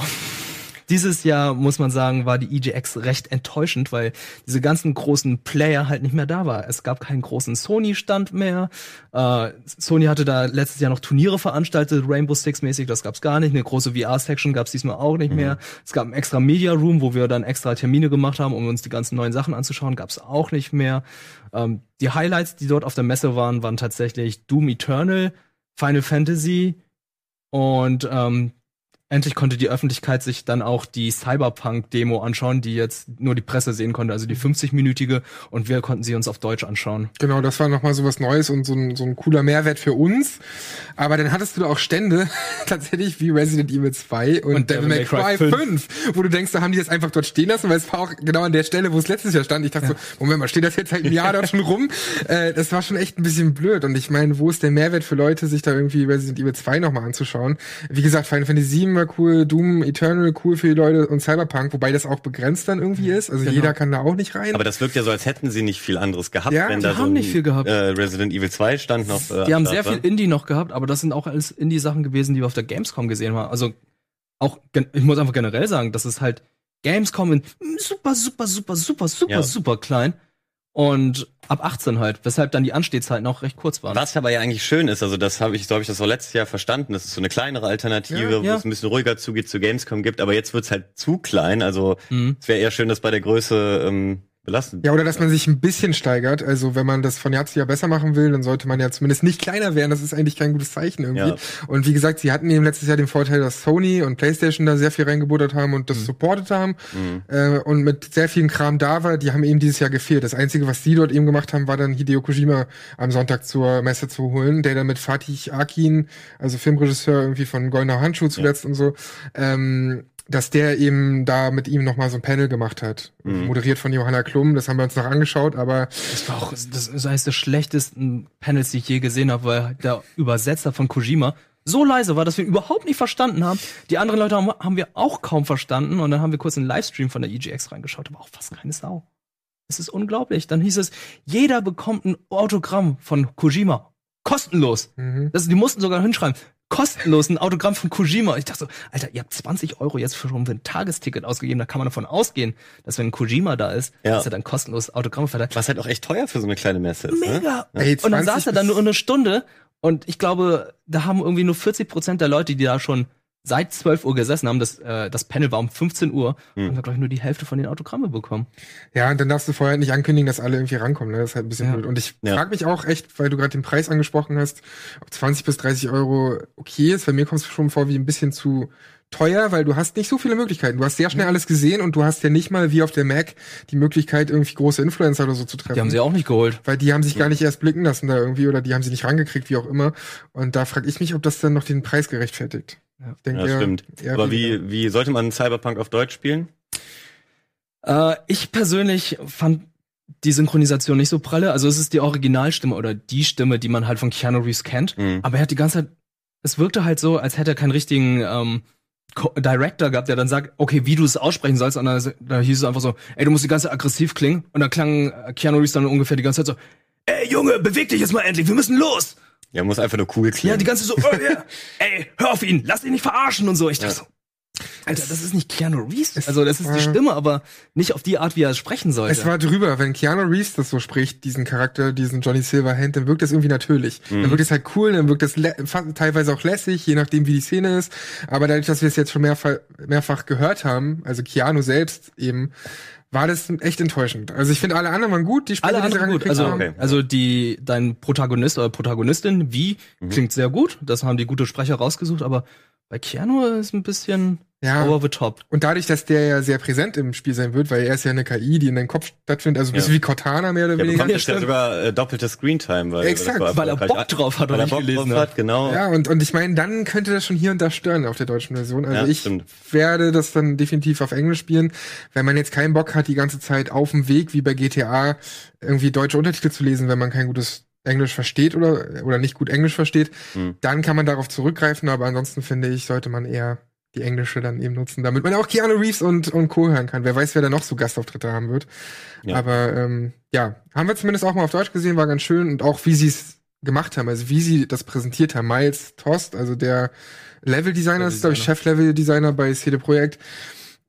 Dieses Jahr, muss man sagen, war die EGX recht enttäuschend, weil diese ganzen großen Player halt nicht mehr da war. Es gab keinen großen Sony-Stand mehr. Äh, Sony hatte da letztes Jahr noch Turniere veranstaltet, Rainbow Six mäßig, das gab's gar nicht. Eine große VR-Section gab's diesmal auch nicht mehr. Es gab einen extra Media Room, wo wir dann extra Termine gemacht haben, um uns die ganzen neuen Sachen anzuschauen, gab's auch nicht mehr. Ähm, die Highlights, die dort auf der Messe waren, waren tatsächlich Doom Eternal, Final Fantasy und ähm, endlich konnte die Öffentlichkeit sich dann auch die Cyberpunk-Demo anschauen, die jetzt nur die Presse sehen konnte, also die 50-minütige, und wir konnten sie uns auf Deutsch anschauen. Genau, das war nochmal so was Neues und so ein, so ein cooler Mehrwert für uns. Aber dann hattest du da auch Stände, tatsächlich wie Resident Evil 2 und, Und Devil May Cry 5, wo du denkst, da haben die das einfach dort stehen lassen, weil es war auch genau an der Stelle, wo es letztes Jahr stand. Ich dachte so, Moment mal, steht das jetzt seit einem Jahr dort schon rum? Äh, das war schon echt ein bisschen blöd. Und ich meine, wo ist der Mehrwert für Leute, sich da irgendwie Resident Evil 2 nochmal anzuschauen? Wie gesagt, Final Fantasy 7 war cool, Doom Eternal cool für die Leute und Cyberpunk, wobei das auch begrenzt dann irgendwie ist. Also Genau. jeder kann da auch nicht rein. Aber das wirkt ja so, als hätten sie nicht viel anderes gehabt, Ja, wenn die da so haben ein, nicht viel gehabt. Äh, Resident Evil 2 stand noch. Äh, Die haben sehr war. viel Indie noch gehabt, aber das sind auch alles Indie-Sachen gewesen, die wir auf der Gamescom gesehen haben. Also auch, ich muss einfach generell sagen, das ist halt Gamescom in super, super, super, super, super, Ja. super klein und ab 18 halt, weshalb dann die Anstehzeiten auch recht kurz waren. Was aber ja eigentlich schön ist, also das habe ich, so habe ich das auch letztes Jahr verstanden, dass es so eine kleinere Alternative, Ja, wo ja. es ein bisschen ruhiger zugeht, zu Gamescom gibt, aber jetzt wird's halt zu klein, also Mhm. es wäre eher schön, das bei der Größe ähm, belassen. Ja, oder dass man sich ein bisschen steigert. Also wenn man das von Jahr zu Jahr besser machen will, dann sollte man ja zumindest nicht kleiner werden. Das ist eigentlich kein gutes Zeichen irgendwie. Ja. Und wie gesagt, sie hatten eben letztes Jahr den Vorteil, dass Sony und PlayStation da sehr viel reingebuttert haben und das supportet haben. Mhm. Äh, und mit sehr vielen Kram da war, die haben eben dieses Jahr gefehlt. Das Einzige, was sie dort eben gemacht haben, war dann Hideo Kojima am Sonntag zur Messe zu holen, der dann mit Fatih Akin, also Filmregisseur irgendwie von Goldener Handschuh zuletzt und so, ähm, dass der eben da mit ihm nochmal so ein Panel gemacht hat. Mhm. Moderiert von Johanna Klum, das haben wir uns noch angeschaut, aber Das war auch, das ist eines der schlechtesten Panels, die ich je gesehen habe, weil der Übersetzer von Kojima so leise war, dass wir ihn überhaupt nicht verstanden haben. Die anderen Leute haben, haben wir auch kaum verstanden und dann haben wir kurz einen Livestream von der EGX reingeschaut, aber auch fast keine Sau. Es ist unglaublich. Dann hieß es, jeder bekommt ein Autogramm von Kojima. Kostenlos. mhm. Das, die mussten sogar hinschreiben. Kostenlos ein Autogramm von Kojima. Ich dachte so, Alter, ihr habt 20 Euro jetzt für schon für ein Tagesticket ausgegeben. Da kann man davon ausgehen, dass wenn Kojima da ist, Ja. dass er dann kostenlos Autogramme verteilt. Was halt auch echt teuer für so eine kleine Messe ist. Ne? Mega. Ey, und dann 20 saß er da bis- nur eine Stunde und ich glaube, da haben irgendwie nur 40 Prozent der Leute, die da schon seit 12 Uhr gesessen haben, das, äh, das Panel war um 15 Uhr, Hm. haben wir, glaube ich, nur die Hälfte von den Autogramme bekommen. Ja, und dann darfst du vorher nicht ankündigen, dass alle irgendwie rankommen. Ne? Das ist halt ein bisschen Ja. blöd. Und ich Ja. frage mich auch echt, weil du gerade den Preis angesprochen hast, ob 20 bis 30 Euro okay ist. Bei mir kommt es schon vor wie ein bisschen zu teuer, weil du hast nicht so viele Möglichkeiten. Du hast sehr schnell alles gesehen und du hast ja nicht mal wie auf der Mac die Möglichkeit, irgendwie große Influencer oder so zu treffen. Die haben sie auch nicht geholt. weil die haben sich gar nicht erst blicken lassen da irgendwie oder die haben sie nicht rangekriegt, wie auch immer. Und da frage ich mich, ob das dann noch den Preis gerechtfertigt. Ja. Ich denke, Ja, eher- stimmt. eher Aber wie, wie sollte man Cyberpunk auf Deutsch spielen? Äh, ich persönlich fand die Synchronisation nicht so pralle. Also es ist die Originalstimme oder die Stimme, die man halt von Keanu Reeves kennt. Mhm. Aber er hat die ganze Zeit, es wirkte halt so, als hätte er keinen richtigen ähm, Co- Director gehabt, der dann sagt, okay, wie du es aussprechen sollst. Und dann, da hieß es einfach so, ey, du musst die ganze Zeit aggressiv klingen. Und dann klang äh, Keanu Reeves dann ungefähr die ganze Zeit so, ey, Junge, beweg dich jetzt mal endlich, wir müssen los. Ja, muss einfach nur cool klingen. Ja, die ganze Zeit so, oh, ja, ey, hör auf ihn, lass ihn nicht verarschen und so. Ich dachte Ja. so, Alter, das ist nicht Keanu Reeves. Es Also das ist die Stimme, aber nicht auf die Art, wie er es sprechen sollte. Es war drüber, wenn Keanu Reeves das so spricht, diesen Charakter, diesen Johnny Silverhand, dann wirkt das irgendwie natürlich. Mhm. Dann wirkt es halt cool, dann wirkt das teilweise auch lässig, je nachdem wie die Szene ist. Aber dadurch, dass wir es jetzt schon mehrfach, mehrfach gehört haben, also Keanu selbst eben, war das echt enttäuschend. Also ich finde, alle anderen waren gut, die Spiele, Alle die sie gut. Also. Okay. also die, dein Protagonist oder Protagonistin, wie, klingt sehr gut. Das haben die gute Sprecher rausgesucht, aber bei Keanu ist ein bisschen Ja. over the top. Und dadurch, dass der ja sehr präsent im Spiel sein wird, weil er ist ja eine KI, die in deinem Kopf stattfindet, also ein bisschen Ja. wie Cortana mehr oder Der weniger. bekommt ja sogar äh, doppelte Screentime, weil Exakt, so weil er Bock drauf hat, weil oder er Bock gelesen drauf hat, genau. Ja, und, und ich meine, dann könnte das schon hier und da stören auf der deutschen Version. Also Ja, ich stimmt. werde das dann definitiv auf Englisch spielen. Wenn man jetzt keinen Bock hat, die ganze Zeit auf dem Weg, wie bei GTA, irgendwie deutsche Untertitel zu lesen, wenn man kein gutes Englisch versteht oder, oder nicht gut Englisch versteht, Hm. dann kann man darauf zurückgreifen. Aber ansonsten finde ich, sollte man eher die englische dann eben nutzen, damit man auch Keanu Reeves und, und Co. hören kann. Wer weiß, wer da noch so Gastauftritte haben wird. Ja. Aber ähm, ja, haben wir zumindest auch mal auf Deutsch gesehen, war ganz schön und auch wie sie es gemacht haben, also wie sie das präsentiert haben. Miles Tost, also der Level-Designer, ist glaube ich Chef-Level-Designer bei CD Projekt,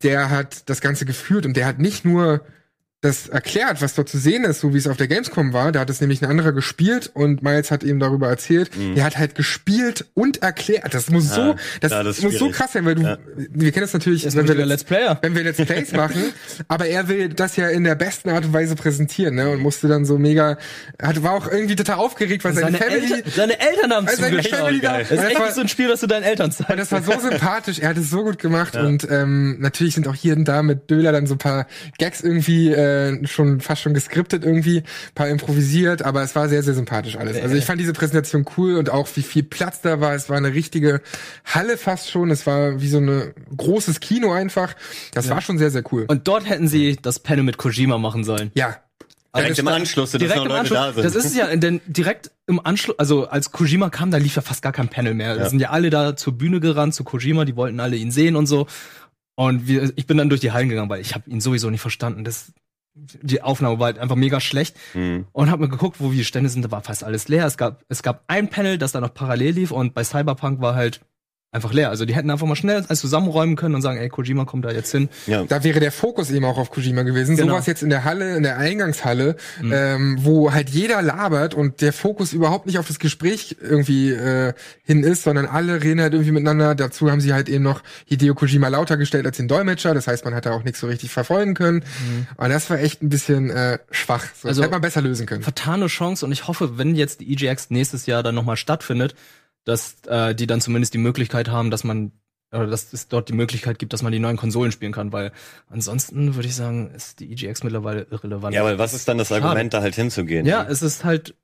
der hat das Ganze geführt und der hat nicht nur das erklärt, was dort zu sehen ist, so wie es auf der Gamescom war. Da hat es nämlich ein anderer gespielt und Miles hat ihm darüber erzählt. Der hat halt gespielt und erklärt. Das muss so, Mhm. Ja, das, ja, das muss so schwierig. krass sein, weil du, Ja. wir kennen das natürlich, Ist wenn wir Let's Player. wenn wir Let's Plays machen, aber er will das ja in der besten Art und Weise präsentieren, ne? Und musste dann so mega, hat, war auch irgendwie total aufgeregt, weil seine, Seine, Family, Eltern, seine Eltern haben Also seine. Family da- Das ist Das echt war- nicht so ein Spiel, das du deinen Eltern zeigst. das war so sympathisch, er hat es so gut gemacht und ähm, natürlich sind auch hier und da mit Döler dann so ein paar Gags irgendwie äh, schon fast schon geskriptet irgendwie, paar improvisiert, aber es war sehr, sehr sympathisch alles. Also ich fand diese Präsentation cool und auch wie viel Platz da war. Es war eine richtige Halle fast schon. Es war wie so ein großes Kino einfach. Das war schon sehr, sehr cool. Und dort hätten sie das Panel mit Kojima machen sollen. ja, Direkt im Anschluss, dass Direkt noch im Leute Anschluss. da sind. Das ist es ja, denn direkt im Anschluss, also als Kojima kam, da lief ja fast gar kein Panel mehr. Da sind ja alle da zur Bühne gerannt, zu Kojima, die wollten alle ihn sehen und so. Und wir, ich bin dann durch die Hallen gegangen, weil ich habe ihn sowieso nicht verstanden. Das, die Aufnahme war halt einfach mega schlecht. Hm. Und habe mir geguckt, wo die Stände sind, da war fast alles leer. Es gab, es gab ein Panel, das da noch parallel lief und bei Cyberpunk war halt einfach leer. Also die hätten einfach mal schnell alles zusammenräumen können und sagen, ey, Kojima kommt da jetzt hin. Ja. da wäre der Fokus eben auch auf Kojima gewesen. Genau. Sowas jetzt in der Halle, in der Eingangshalle, ähm, wo halt jeder labert und der Fokus überhaupt nicht auf das Gespräch irgendwie äh, hin ist, sondern alle reden halt irgendwie miteinander. Dazu haben sie halt eben noch Hideo Kojima lauter gestellt als den Dolmetscher. Das heißt, man hat da auch nichts so richtig verfolgen können. Und das war echt ein bisschen äh, schwach. So, Also- das hätte man besser lösen können. vertane Chance und ich hoffe, wenn jetzt die EGX nächstes Jahr dann nochmal stattfindet, dass äh, die dann zumindest die Möglichkeit haben, dass man oder dass es dort die Möglichkeit gibt, dass man die neuen Konsolen spielen kann, weil ansonsten würde ich sagen, ist die EGX mittlerweile irrelevant. ja, aber was ist dann das Schade. Argument, da halt hinzugehen? ja, es ist halt,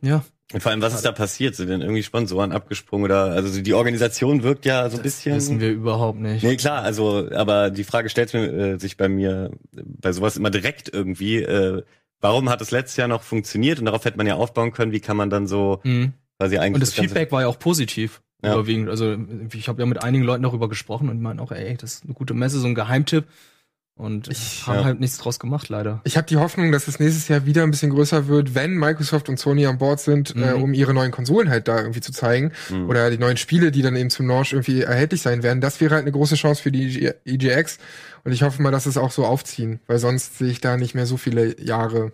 ja, Und vor allem, was ist da passiert? Sind denn irgendwie Sponsoren abgesprungen oder, also die Organisation wirkt ja so ein bisschen. wissen wir überhaupt nicht. Nee, klar, also, aber die Frage stellt äh, sich bei mir bei sowas immer direkt irgendwie, äh, warum hat es letztes Jahr noch funktioniert und darauf hätte man ja aufbauen können, wie kann man dann so Mhm. Quasi eigentlich Und das Ganze- Feedback war ja auch positiv. Ja. Überwiegend. Also ich habe ja mit einigen Leuten darüber gesprochen und die meinten auch, ey, das ist eine gute Messe, so ein Geheimtipp. Und Ich- haben ja. halt nichts draus gemacht, leider. Ich habe die Hoffnung, dass es nächstes Jahr wieder ein bisschen größer wird, wenn Microsoft und Sony an Bord sind, äh, Mhm. um ihre neuen Konsolen halt da irgendwie zu zeigen. Mhm. Oder die neuen Spiele, die dann eben zum Launch irgendwie erhältlich sein werden. Das wäre halt eine große Chance für die EG EGX. Und ich hoffe mal, dass es auch so aufziehen, weil sonst sehe ich da nicht mehr so viele Jahre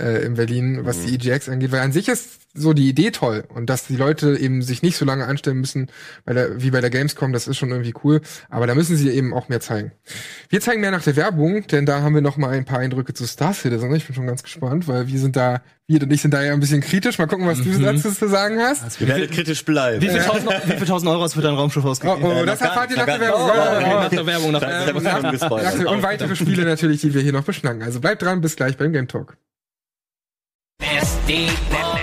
äh, in Berlin, was Mhm. die EGX angeht. Weil an sich ist so die Idee toll und dass die Leute eben sich nicht so lange anstellen müssen, bei der, wie bei der Gamescom, das ist schon irgendwie cool. Aber da müssen sie eben auch mehr zeigen. Wir zeigen mehr nach der Werbung, denn da haben wir noch mal ein paar Eindrücke zu Star Citizen. Ich bin schon ganz gespannt, weil wir sind da, wir und ich sind da ja ein bisschen kritisch. Mal gucken, was du Mhm. dazu zu sagen hast. Ihr werdet kritisch bleiben. Wie viel, tausend, wie viel tausend Euro hast du für dein Raumschiff Oh, ausgegeben? oh, Äh, das noch gar erfahrt ihr nicht, nach der Werbung. Ja, ja, ja. nach der Werbung, nach der Werbung. Ja, Und weitere Spiele natürlich, die wir hier noch beschnacken. Also bleibt dran, bis gleich beim Game Talk. deep. That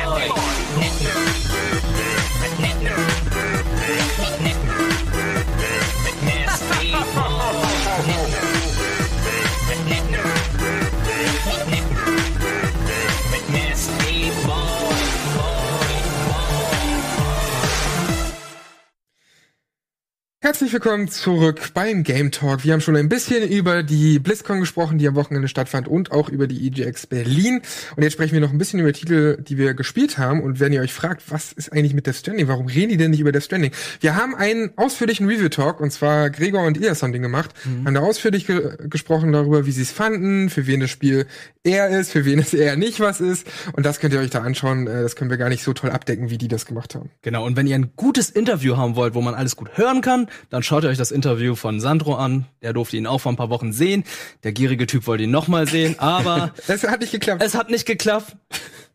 Herzlich willkommen zurück beim Game Talk. Wir haben schon ein bisschen über die BlizzCon gesprochen, die am Wochenende stattfand und auch über die EGX Berlin. Und jetzt sprechen wir noch ein bisschen über Titel, die wir gespielt haben. Und wenn ihr euch fragt, was ist eigentlich mit Death Stranding? Warum reden die denn nicht über Death Stranding? Wir haben einen ausführlichen Review-Talk und zwar Gregor und Elias haben den gemacht, haben da ausführlich ge gesprochen darüber, wie sie es fanden, für wen das Spiel eher ist, für wen es eher nicht was ist. Und das könnt ihr euch da anschauen. Äh, Das können wir gar nicht so toll abdecken, wie die das gemacht haben. Genau, und wenn ihr ein gutes Interview haben wollt, wo man alles gut hören kann, dann schaut ihr euch das Interview von Sandro an. Der durfte ihn auch vor ein paar Wochen sehen. Der gierige Typ wollte ihn nochmal sehen, aber Das hat nicht geklappt. es hat nicht geklappt.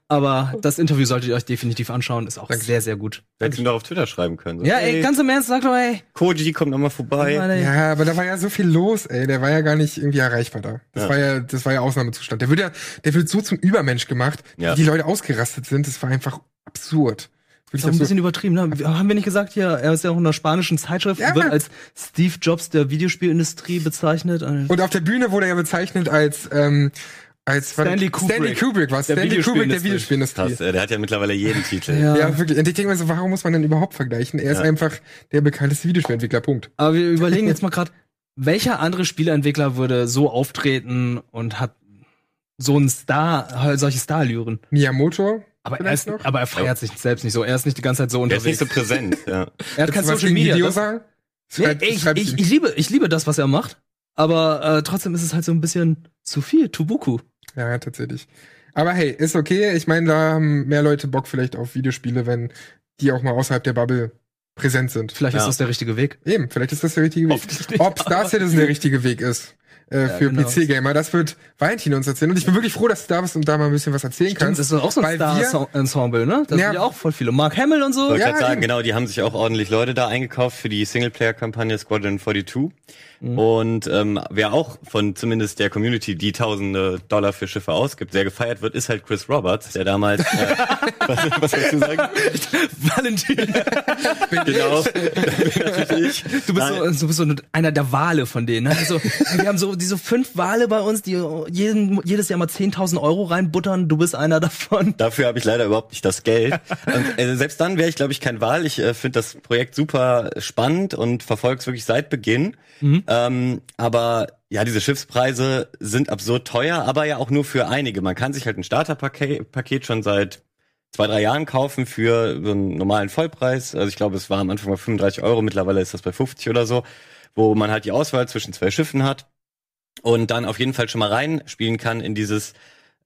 Aber das Interview solltet ihr euch definitiv anschauen. Ist auch Danke. sehr, sehr gut. Hättest du doch auf Twitter schreiben können. So, Ja, ey, ganz im Ernst, sag doch, ey. Koji kommt nochmal vorbei. Ja, aber da war ja so viel los, ey. Der war ja gar nicht irgendwie erreichbar da. Das Ja. war ja, das war ja Ausnahmezustand. Der wird ja, der wird so zum Übermensch gemacht, Ja. wie die Leute ausgerastet sind. Das war einfach absurd. Ist Wirklich auch ein bisschen übertrieben, ne? Haben wir nicht gesagt hier, er ist ja auch in einer spanischen Zeitschrift, Ja, wird Mann. als Steve Jobs der Videospielindustrie bezeichnet. Und auf der Bühne wurde er bezeichnet als, ähm, als Stanley warte, Stanley Kubrick. Kubrick war Der Stanley Kubrick der Videospielindustrie. Krass, äh, der hat ja mittlerweile jeden Titel. Ja. Ja, wirklich. Und ich denke mir so, warum muss man denn überhaupt vergleichen? Er ist Ja. einfach der bekannteste Videospielentwickler, Punkt. Aber wir überlegen jetzt mal gerade, welcher andere Spieleentwickler würde so auftreten und hat so einen Star, solche Starallüren? Miyamoto? Aber er, ist, aber er feiert sich selbst nicht so. Er ist nicht die ganze Zeit so Der ist nicht unterwegs. so präsent. Ja. er hat kein Social Media. Hideo Das, sagen? nee, Schreib- ich, schreib ich, ihm. ich, liebe, ich liebe das, was er macht. Aber äh, trotzdem ist es halt so ein bisschen zu viel. Tubuku. Ja, tatsächlich. Aber hey, ist okay. Ich meine, da haben mehr Leute Bock vielleicht auf Videospiele, wenn die auch mal außerhalb der Bubble präsent sind. Vielleicht Ja. ist das der richtige Weg. Eben, vielleicht ist das der richtige Weg. Ob Star Citizen der richtige Weg ist äh, für genau. PC-Gamer, das wird Valentin uns erzählen. Und ich bin wirklich froh, dass du da bist und da mal ein bisschen was erzählen Stimmt, kannst. das ist doch auch so ein Star-Ensemble, ne? Da Ja. sind ja auch voll viele. Mark Hamill und so. Wollte Ja, gerade sagen, eben. genau, die haben sich auch ordentlich Leute da eingekauft für die Singleplayer-Kampagne Squadron 42. Mhm. Und ähm, wer auch von zumindest der Community, die tausende Dollar für Schiffe ausgibt, sehr gefeiert wird, ist halt Chris Roberts, der damals, äh, was, was sollst du sagen? Valentin. genau, natürlich ich. Du bist, Nein. so, du bist so einer der Wale von denen. Ne? So, wir haben so diese fünf Wale bei uns, die jeden, jedes Jahr mal 10.000 Euro reinbuttern. Du bist einer davon. Dafür habe ich leider überhaupt nicht das Geld. Und, äh, selbst dann wäre ich, glaube ich, kein Wahl. Ich äh, finde das Projekt super spannend und verfolge es wirklich seit Beginn. Ähm, aber ja, diese Schiffspreise sind absurd teuer, aber ja auch nur für einige. Man kann sich halt ein Starterpaket Paket schon seit zwei, drei Jahren kaufen für so einen normalen Vollpreis. Also ich glaube, es war am Anfang mal 35 Euro, mittlerweile ist das bei 50 oder so, wo man halt die Auswahl zwischen zwei Schiffen hat und dann auf jeden Fall schon mal reinspielen kann in dieses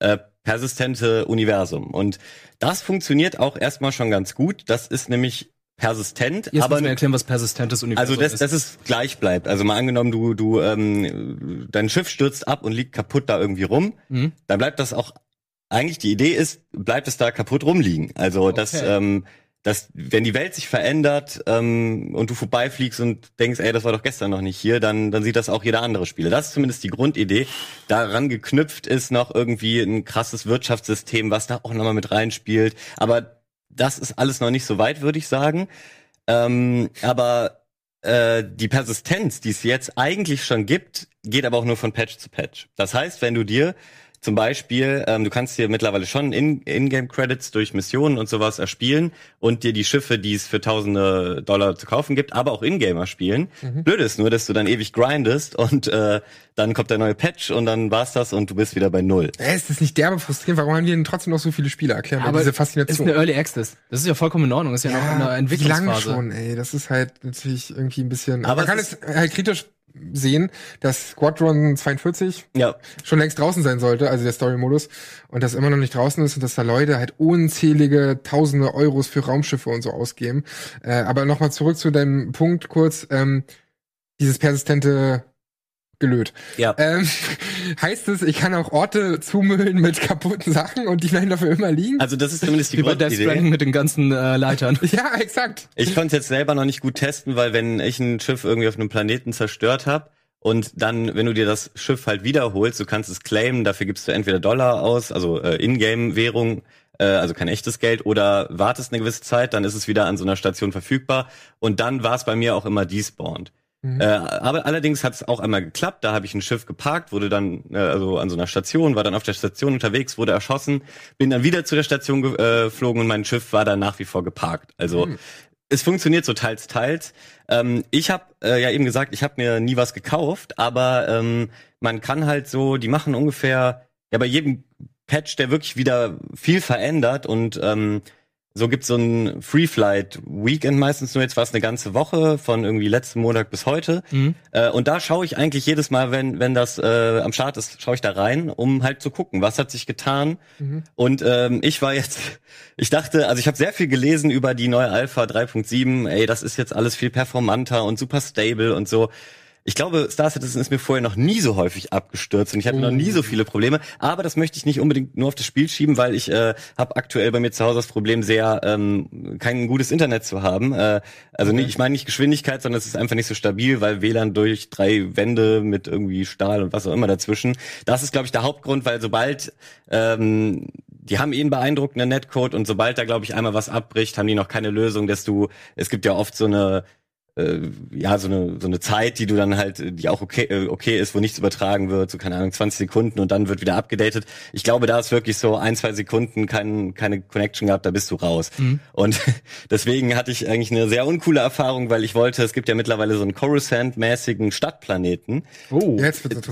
äh, persistente Universum. Und das funktioniert auch erstmal schon ganz gut. Das ist nämlich persistent, Jetzt aber müssen wir erklären, was persistentes Universum also das, ist. dass es gleich bleibt. Also mal angenommen, du, du, ähm, dein Schiff stürzt ab und liegt kaputt da irgendwie rum, Mhm. dann bleibt das auch. Eigentlich die Idee ist, bleibt es da kaputt rumliegen. Also Okay. ähm, dass wenn die Welt sich verändert ähm, und du vorbeifliegst und denkst, ey, das war doch gestern noch nicht hier, dann dann sieht das auch jeder andere Spieler. Das ist zumindest die Grundidee. Daran geknüpft ist noch irgendwie ein krasses Wirtschaftssystem, was da auch nochmal mit reinspielt. Aber das ist alles noch nicht so weit, würde ich sagen. Ähm, aber äh, die Persistenz, die es jetzt eigentlich schon gibt, geht aber auch nur von Patch zu Patch. Das heißt, wenn du dir zum Beispiel, ähm, du kannst dir mittlerweile schon in- In-Game-Credits durch Missionen und sowas erspielen und dir die Schiffe, die es für tausende Dollar zu kaufen gibt, aber auch In-Gamer spielen. Blöd ist nur, dass du dann ewig grindest und äh, dann kommt der neue Patch und dann war's das und du bist wieder bei Null. Äh, ist das nicht derbe frustrierend? Warum haben die denn trotzdem noch so viele Spiele? Erklären wir Aber diese ist Faszination. eine Early Access. Das ist ja vollkommen in Ordnung. Das ist ja, noch in einer wie lange Entwicklungsphase. schon, ey. Das ist halt natürlich irgendwie ein bisschen. Aber man kann es es halt kritisch sehen, dass Squadron 42 Ja, schon längst draußen sein sollte, also der Story-Modus, und das immer noch nicht draußen ist und dass da Leute halt unzählige Tausende Euros für Raumschiffe und so ausgeben. Äh, aber nochmal zurück zu deinem Punkt kurz, ähm, dieses persistente Gelöt. ja. Ähm, heißt es, ich kann auch Orte zumüllen mit kaputten Sachen und die bleiben dafür immer liegen? Also das ist zumindest die Wie bei Death. Stranding mit den ganzen äh, Leitern. ja, exakt. Ich konnte es jetzt selber noch nicht gut testen, weil wenn ich ein Schiff irgendwie auf einem Planeten zerstört habe und dann, wenn du dir das Schiff halt wiederholst, du kannst es claimen, dafür gibst du entweder Dollar aus, also äh, Ingame-Währung, äh, also kein echtes Geld, oder wartest eine gewisse Zeit, dann ist es wieder an so einer Station verfügbar und dann war es bei mir auch immer despawned. Äh, aber allerdings hat es auch einmal geklappt. Da habe ich ein Schiff geparkt, wurde dann äh, also an so einer Station, war dann auf der Station unterwegs, wurde erschossen, bin dann wieder zu der Station geflogen und mein Schiff war dann nach wie vor geparkt. Also es funktioniert so teils, teils. Ähm, ich habe äh, ja eben gesagt, ich habe mir nie was gekauft, aber ähm, man kann halt so, die machen ungefähr, ja bei jedem Patch, der wirklich wieder viel verändert und ähm, so gibt's so ein Free Flight Weekend meistens nur jetzt war es eine ganze Woche von irgendwie letzten Montag bis heute. Mhm. äh, und da schaue ich eigentlich jedes Mal wenn wenn das äh, am Start ist schaue ich da rein um halt zu gucken was hat sich getan. Und ähm, ich war jetzt ich dachte also ich habe sehr viel gelesen über die neue Alpha 3.7 ey das ist jetzt alles viel performanter und super stable und so ich glaube, Star Citizen ist mir vorher noch nie so häufig abgestürzt und ich hatte noch nie so viele Probleme. Aber das möchte ich nicht unbedingt nur auf das Spiel schieben, weil ich äh, habe aktuell bei mir zu Hause das Problem, sehr ähm, kein gutes Internet zu haben. Äh, also nicht, ich meine nicht Geschwindigkeit, sondern es ist einfach nicht so stabil, weil WLAN durch drei Wände mit irgendwie Stahl und was auch immer dazwischen. Das ist, glaube ich, der Hauptgrund, weil sobald ähm, die haben eh einen beeindruckenden Netcode und sobald da, glaube ich, einmal was abbricht, haben die noch keine Lösung, dass du, es gibt ja oft so eine ja, so eine, so eine Zeit, die du dann halt, die auch okay, äh, okay ist, wo nichts übertragen wird, so keine Ahnung, 20 Sekunden und dann wird wieder abgedatet. Ich glaube, da ist wirklich so ein, zwei Sekunden kein, keine Connection gehabt, da bist du raus. Und deswegen hatte ich eigentlich eine sehr uncoole Erfahrung, weil ich wollte, es gibt ja mittlerweile so einen Coruscant-mäßigen Stadtplaneten, Oh.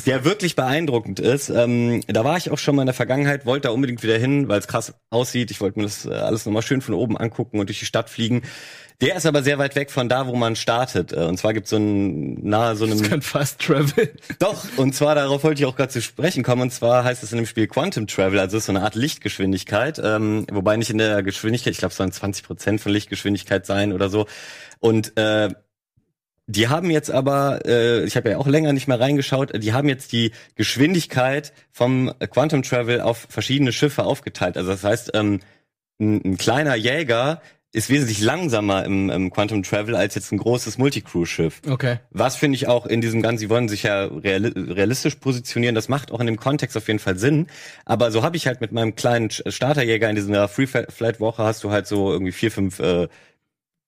Der wirklich beeindruckend ist. Ähm, da war ich auch schon mal in der Vergangenheit, wollte da unbedingt wieder hin, weil es krass aussieht. Ich wollte mir das äh, alles nochmal schön von oben angucken und durch die Stadt fliegen. Der ist aber sehr weit weg von da, wo man startet. Äh, Und zwar gibt es so ein nahe so einem Das kann Fast Travel. doch, und zwar darauf wollte ich auch gerade zu sprechen kommen. Und zwar heißt es in dem Spiel Quantum Travel, also es ist so eine Art Lichtgeschwindigkeit, ähm, wobei nicht in der Geschwindigkeit, ich glaube, es sollen 20 Prozent von Lichtgeschwindigkeit sein oder so. Und äh, die haben jetzt aber, äh, ich habe ja auch länger nicht mehr reingeschaut, die haben jetzt die Geschwindigkeit vom Quantum Travel auf verschiedene Schiffe aufgeteilt. Also das heißt, ähm, ein, ein kleiner Jäger ist wesentlich langsamer im, im Quantum Travel als jetzt ein großes Multicrew-Schiff. Okay. Was finde ich auch in diesem Ganzen, sie wollen sich ja reali realistisch positionieren, das macht auch in dem Kontext auf jeden Fall Sinn. Aber so habe ich halt mit meinem kleinen Sch- Starterjäger in dieser Free Flight Woche hast du halt so irgendwie vier, fünf äh,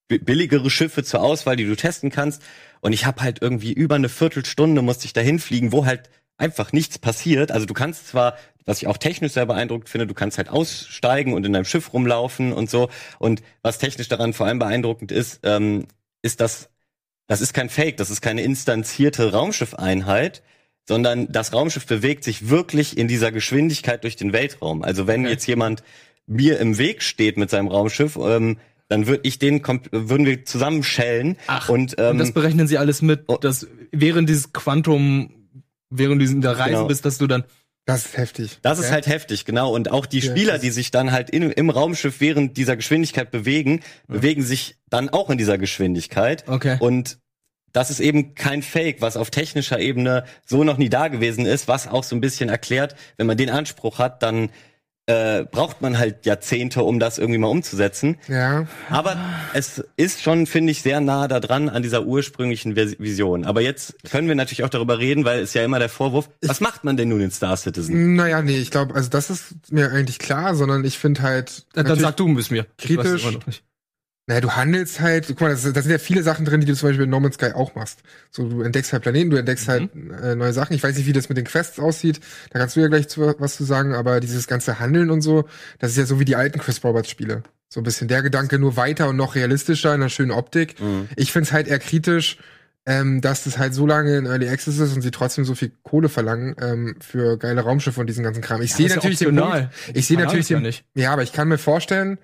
bi- billigere Schiffe zur Auswahl, die du testen kannst. Und ich habe halt irgendwie über eine Viertelstunde musste ich dahin fliegen, wo halt einfach nichts passiert. Also du kannst zwar, was ich auch technisch sehr beeindruckend finde, du kannst halt aussteigen und in deinem Schiff rumlaufen und so. Und was technisch daran vor allem beeindruckend ist, ähm, ist, dass das ist kein Fake, das ist keine instanzierte Raumschiffeinheit, sondern das Raumschiff bewegt sich wirklich in dieser Geschwindigkeit durch den Weltraum. Also wenn jetzt jemand mir im Weg steht mit seinem Raumschiff, ähm, dann würde ich den würden wir zusammen schellen Ach, und, ähm, Und das berechnen sie alles mit, oh. dass während dieses Quantum, während du in der Reise Genau. bist, dass du dann. Das ist heftig. Das ist Ja. halt heftig, genau. Und auch die Ja, Spieler, die sich dann halt in, im Raumschiff während dieser Geschwindigkeit bewegen, bewegen sich dann auch in dieser Geschwindigkeit. Okay. Und das ist eben kein Fake, was auf technischer Ebene so noch nie da gewesen ist, was auch so ein bisschen erklärt, wenn man den Anspruch hat, dann äh, braucht man halt Jahrzehnte, um das irgendwie mal umzusetzen. Ja. Aber es ist schon, finde ich, sehr nah da dran an dieser ursprünglichen Vision. Aber jetzt können wir natürlich auch darüber reden, weil es ja immer der Vorwurf, was macht man denn nun in Star Citizen? Naja, nee, ich glaube, also das ist mir eigentlich klar, sondern ich finde halt. Dann, dann sag du es mir. Ich weiß kritisch. immer noch nicht. Naja, du handelst halt, guck mal, da sind ja viele Sachen drin, die du zum Beispiel in No Man's Sky auch machst. So, du entdeckst halt Planeten, du entdeckst halt äh, neue Sachen. Ich weiß nicht, wie das mit den Quests aussieht. Da kannst du ja gleich zu, was zu sagen, aber dieses ganze Handeln und so, das ist ja so wie die alten Chris Roberts Spiele. So ein bisschen der Gedanke nur weiter und noch realistischer in einer schönen Optik. Mhm. Ich find's halt eher kritisch, ähm, dass das halt so lange in Early Access ist und sie trotzdem so viel Kohle verlangen ähm, für geile Raumschiffe und diesen ganzen Kram. Ich sehe das ist ja natürlich den. Punkt, ich sehe natürlich ja den, nicht. ja, aber ich kann mir vorstellen,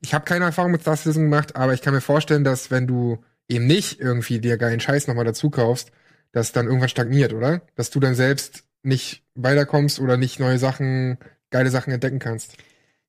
ich habe keine Erfahrung mit Star Citizen gemacht, aber ich kann mir vorstellen, dass wenn du eben nicht irgendwie dir geilen Scheiß nochmal dazu kaufst, das dann irgendwann stagniert, oder? Dass du dann selbst nicht weiterkommst oder nicht neue Sachen, geile Sachen entdecken kannst.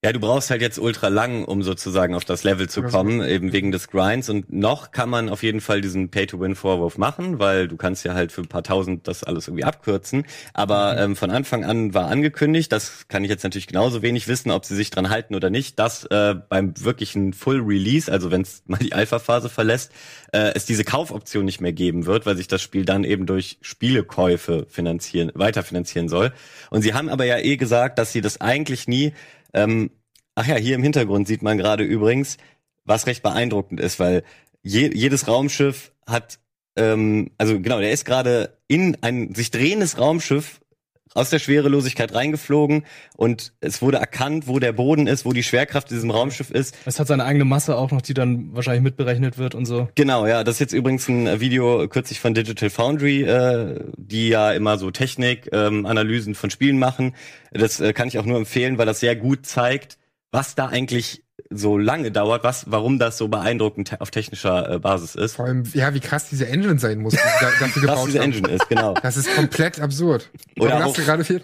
Ja, du brauchst halt jetzt ultra lang, um sozusagen auf das Level zu kommen, eben wegen des Grinds. Und noch kann man auf jeden Fall diesen Pay-to-Win-Vorwurf machen, weil du kannst ja halt für ein paar Tausend das alles irgendwie abkürzen. Aber ähm, von Anfang an war angekündigt, das kann ich jetzt natürlich genauso wenig wissen, ob sie sich dran halten oder nicht, dass äh, beim wirklichen Full Release, also wenn es mal die Alpha-Phase verlässt, äh, es diese Kaufoption nicht mehr geben wird, weil sich das Spiel dann eben durch Spielekäufe finanzieren, weiterfinanzieren soll. Und sie haben aber ja eh gesagt, dass sie das eigentlich nie ähm, ach ja, hier im Hintergrund sieht man gerade übrigens, was recht beeindruckend ist, weil je, jedes Raumschiff hat, ähm, also genau, der ist gerade in ein sich drehendes Raumschiff aus der Schwerelosigkeit reingeflogen und es wurde erkannt, wo der Boden ist, wo die Schwerkraft in diesem Raumschiff ist. Es hat seine eigene Masse auch noch, die dann wahrscheinlich mitberechnet wird und so. Genau, ja, das ist jetzt übrigens ein Video kürzlich von Digital Foundry, äh, die ja immer so Technik-Analysen ähm, Analysen von Spielen machen. Das äh, kann ich auch nur empfehlen, weil das sehr gut zeigt, was da eigentlich so lange dauert, was, warum das so beeindruckend te auf technischer äh, Basis ist. Vor allem, ja, wie krass diese Engine sein muss, die da, dafür gebaut diese haben. Engine ist, genau. Das ist komplett absurd. Oder Warum auch- hast du gerade viel?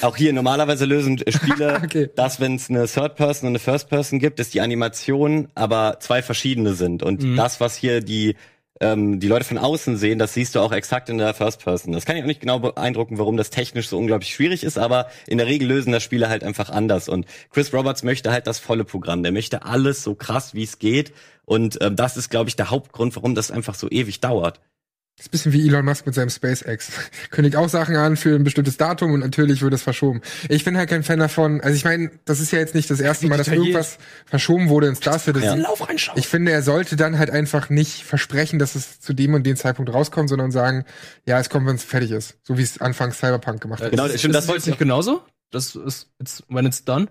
Auch hier normalerweise lösen Spiele Okay. das, wenn es eine Third Person und eine First Person gibt, dass die Animationen aber zwei verschiedene sind. Und Mhm. das, was hier die ähm, die Leute von außen sehen, das siehst du auch exakt in der First Person. Das kann ich auch nicht genau beeindrucken, warum das technisch so unglaublich schwierig ist, aber in der Regel lösen das Spiele halt einfach anders. Und Chris Roberts möchte halt das volle Programm. Der möchte alles so krass, wie es geht. Und ähm, das ist, glaube ich, der Hauptgrund, warum das einfach so ewig dauert. Das ist ein bisschen wie Elon Musk mit seinem SpaceX. Kündigt auch Sachen an für ein bestimmtes Datum und natürlich wird es verschoben. Ich bin halt kein Fan davon. Also ich meine, das ist ja jetzt nicht das erste Mal, dass irgendwas verschoben wurde in Star Citizen. Reinschauen. Ich finde, er sollte dann halt einfach nicht versprechen, dass es zu dem und dem Zeitpunkt rauskommt, sondern sagen, ja, es kommt, wenn es fertig ist. So wie es anfangs Cyberpunk gemacht hat. Genau, ist das es wollte ich nicht genauso. Das ist it's, when it's done.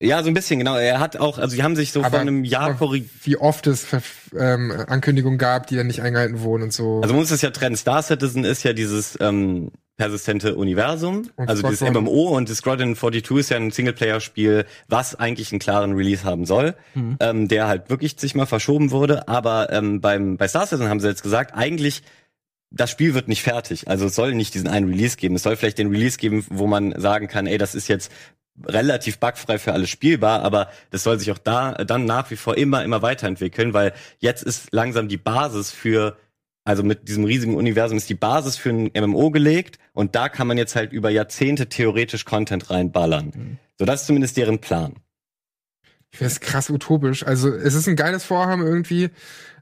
Ja, so ein bisschen, genau. Er hat auch, also die haben sich so Aber vor einem Jahr korrigiert. wie oft es Ver ähm, Ankündigungen gab, die dann nicht eingehalten wurden und so. Also man muss es ja trennen. Star Citizen ist ja dieses ähm, persistente Universum, Und also dieses. MMO und das Squadron 42 ist ja ein Singleplayer-Spiel, was eigentlich einen klaren Release haben soll, ähm, der halt wirklich sich mal verschoben wurde. Aber ähm, beim bei Star Citizen haben sie jetzt gesagt, eigentlich das Spiel wird nicht fertig. Also es soll nicht diesen einen Release geben. Es soll vielleicht den Release geben, wo man sagen kann, ey, das ist jetzt relativ bugfrei für alles spielbar, aber das soll sich auch da dann nach wie vor immer, immer weiterentwickeln, weil jetzt ist langsam die Basis für, also mit diesem riesigen Universum ist die Basis für ein MMO gelegt und da kann man jetzt halt über Jahrzehnte theoretisch Content reinballern. So, das ist zumindest deren Plan. Ich finde es krass utopisch. Also es ist ein geiles Vorhaben irgendwie.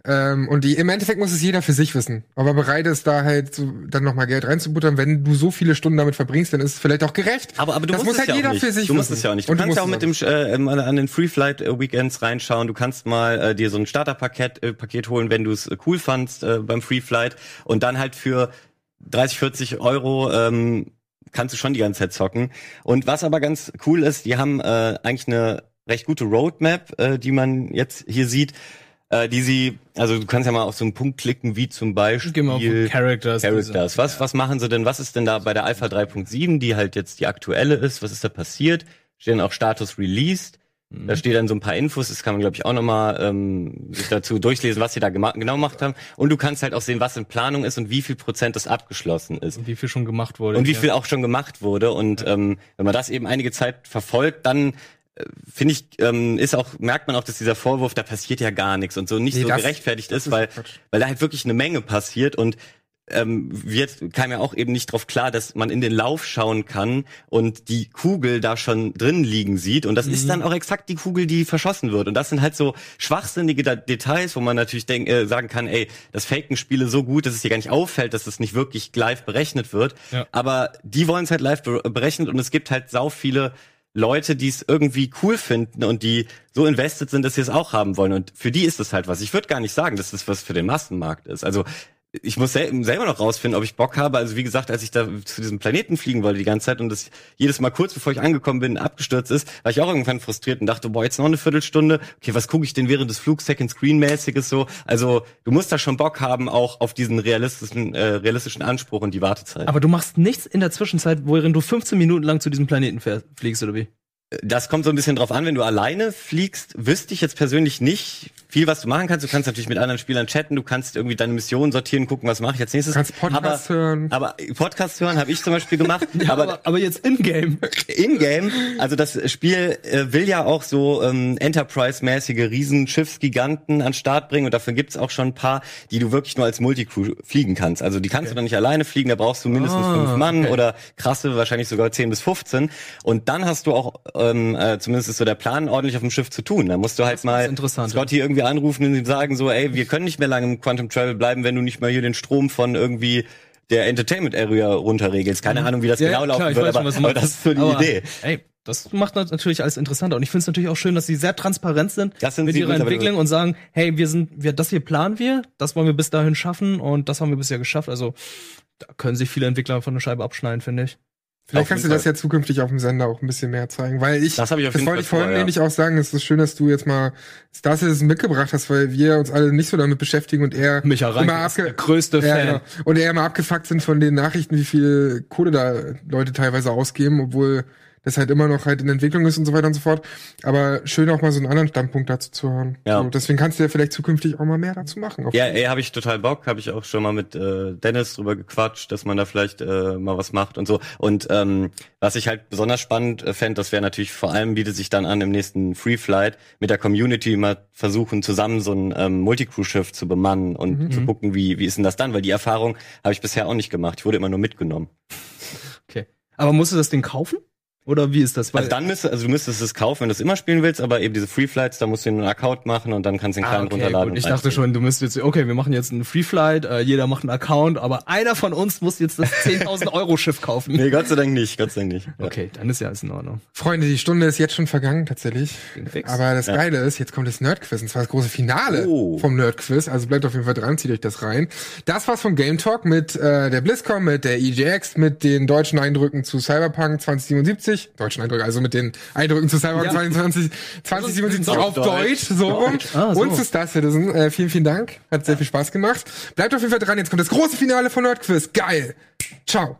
Ähm, und die, im Endeffekt muss es jeder für sich wissen. Ob er bereit ist, da halt so, dann nochmal Geld reinzubuttern. Wenn du so viele Stunden damit verbringst, dann ist es vielleicht auch gerecht. Aber, aber du das musst muss es halt ja jeder auch nicht. für sich du musst wissen. es ja auch nicht. Du Und kannst ja auch mit dem äh, an den Free Flight äh, Weekends reinschauen. Du kannst mal äh, dir so ein Starterpaket äh, Paket holen, wenn du es äh, cool fandst äh, beim Free Flight und dann halt für 30, 40 Euro ähm, kannst du schon die ganze Zeit zocken. Und was aber ganz cool ist, die haben äh, eigentlich eine recht gute Roadmap, äh, die man jetzt hier sieht, äh, die sie, also du kannst ja mal auf so einen Punkt klicken, wie zum Beispiel auf Characters. Characters. Was, was machen sie denn? Was ist denn da bei der Alpha 3.7, die halt jetzt die aktuelle ist? Was ist da passiert? Stehen auch Status released. Mhm. Da steht dann so ein paar Infos, das kann man, glaube ich, auch nochmal ähm, sich dazu durchlesen, was sie da genau gemacht haben. Und du kannst halt auch sehen, was in Planung ist und wie viel Prozent das abgeschlossen ist. Und wie viel schon gemacht wurde. Und wie ja. viel auch schon gemacht wurde. Und ähm, wenn man das eben einige Zeit verfolgt, dann finde ich, ähm, ist auch, merkt man auch, dass dieser Vorwurf, da passiert ja gar nichts und so nicht Nee, so das- gerechtfertigt das ist, ist weil, Quatsch. weil da halt wirklich eine Menge passiert und ähm, wird kam ja auch eben nicht drauf klar, dass man in den Lauf schauen kann und die Kugel da schon drin liegen sieht und das ist dann auch exakt die Kugel, die verschossen wird und das sind halt so schwachsinnige Details, wo man natürlich denk, äh, sagen kann, ey, das faken Spiele so gut, dass es dir gar nicht auffällt, dass es nicht wirklich live berechnet wird, Ja. aber die wollen es halt live be berechnet und es gibt halt sau viele Leute, die es irgendwie cool finden und die so invested sind, dass sie es auch haben wollen. Und für die ist es halt was. Ich würde gar nicht sagen, dass das was für den Massenmarkt ist. Also ich muss sel selber noch rausfinden, ob ich Bock habe. Also wie gesagt, als ich da zu diesem Planeten fliegen wollte die ganze Zeit und das jedes Mal kurz bevor ich angekommen bin abgestürzt ist, war ich auch irgendwann frustriert und dachte, boah, jetzt noch eine Viertelstunde. Okay, was gucke ich denn während des Flugs Second Screen mäßiges so? Also du musst da schon Bock haben, auch auf diesen realistischen äh, realistischen Anspruch und die Wartezeit. Aber du machst nichts in der Zwischenzeit, worin du 15 Minuten lang zu diesem Planeten fliegst, oder wie? Das kommt so ein bisschen drauf an, wenn du alleine fliegst, wüsste ich jetzt persönlich nicht viel, was du machen kannst. Du kannst natürlich mit anderen Spielern chatten, du kannst irgendwie deine Missionen sortieren, gucken, was mache ich als nächstes. Du kannst Podcasts aber, hören. Aber Podcast hören habe ich zum Beispiel gemacht. aber, aber aber jetzt in-game. in-game, also das Spiel äh, will ja auch so ähm, Enterprise-mäßige Riesenschiffsgiganten an Start bringen und dafür gibt's auch schon ein paar, die du wirklich nur als Multicrew fliegen kannst. Also die kannst du dann nicht alleine fliegen, da brauchst du mindestens Ah, fünf Mann okay. oder krasse, wahrscheinlich sogar 10 bis 15. Und dann hast du auch, ähm, äh, zumindest ist so der Plan, ordentlich auf dem Schiff zu tun. Da musst du halt mal Scotty irgendwie anrufen und ihm sagen so, ey, wir können nicht mehr lange im Quantum Travel bleiben, wenn du nicht mal hier den Strom von irgendwie der Entertainment Area runterregelst. Keine Ahnung, wie das genau laufen klar, wird, weiß schon, aber, aber das ist so die Aber, Idee. Ey, das macht natürlich alles interessanter. Und ich finde es natürlich auch schön, dass sie sehr transparent sind sind mit ihrer. Entwicklung und sagen, hey, wir sind, wir, das hier planen wir, das wollen wir bis dahin schaffen und das haben wir bisher geschafft. Also da können sich viele Entwickler von der Scheibe abschneiden, finde ich. Vielleicht kannst du das ja zukünftig auf dem Sender auch ein bisschen mehr zeigen, weil ich, Das ich das wollte ich vorhin vor, ja. nämlich auch sagen, es ist schön, dass du jetzt mal Star Citizen mitgebracht hast, weil wir uns alle nicht so damit beschäftigen und er Micha immer ist der abge größte ja, Fan. genau. und er immer abgefuckt sind von den Nachrichten, wie viel Kohle da Leute teilweise ausgeben, obwohl das halt immer noch halt in Entwicklung ist und so weiter und so fort. Aber schön auch mal so einen anderen Standpunkt dazu zu hören. Ja. So, deswegen kannst du ja vielleicht zukünftig auch mal mehr dazu machen. Ja, ey, habe ich total Bock, habe ich auch schon mal mit äh, Dennis drüber gequatscht, dass man da vielleicht äh, mal was macht und so. Und ähm, was ich halt besonders spannend äh, fände, das wäre natürlich vor allem bietet sich dann an im nächsten Free Flight mit der Community mal versuchen zusammen so ein ähm, Multicrew-Schiff zu bemannen und zu gucken, wie wie ist denn das dann? Weil die Erfahrung habe ich bisher auch nicht gemacht. Ich wurde immer nur mitgenommen. Okay. Aber musst du das Ding kaufen? Oder wie ist das? Weil, Also dann müsste, also du müsstest es kaufen, wenn du es immer spielen willst, aber eben diese Free Flights, da musst du einen Account machen und dann kannst du den Ah, kleinen okay, runterladen. gut. und Ich dachte schon, du müsstest jetzt, okay, wir machen jetzt einen Free Flight, äh, jeder macht einen Account, aber einer von uns muss jetzt das 10.000 Euro Schiff kaufen. Nee, Gott sei Dank nicht, Gott sei Dank nicht. Ja. Okay, dann ist ja alles in Ordnung. Freunde, die Stunde ist jetzt schon vergangen, tatsächlich. Aber das Geile ist, jetzt kommt das Nerdquiz, und zwar das große Finale Oh. vom Nerdquiz. Also bleibt auf jeden Fall dran, zieht euch das rein. Das war's vom Game Talk mit äh, der BlizzCon, mit der EJX, mit den deutschen Eindrücken zu Cyberpunk 2077. Deutschen Eindrücke, also mit den Eindrücken zu Cyberpunk Ja. 2020, 2077 Auf auf Deutsch, so rum. Ah, so. Und zu Star Citizen. Äh, vielen, vielen Dank. Hat sehr viel Spaß gemacht. Bleibt auf jeden Fall dran, jetzt kommt das große Finale von Nerdquiz. Geil. Ciao.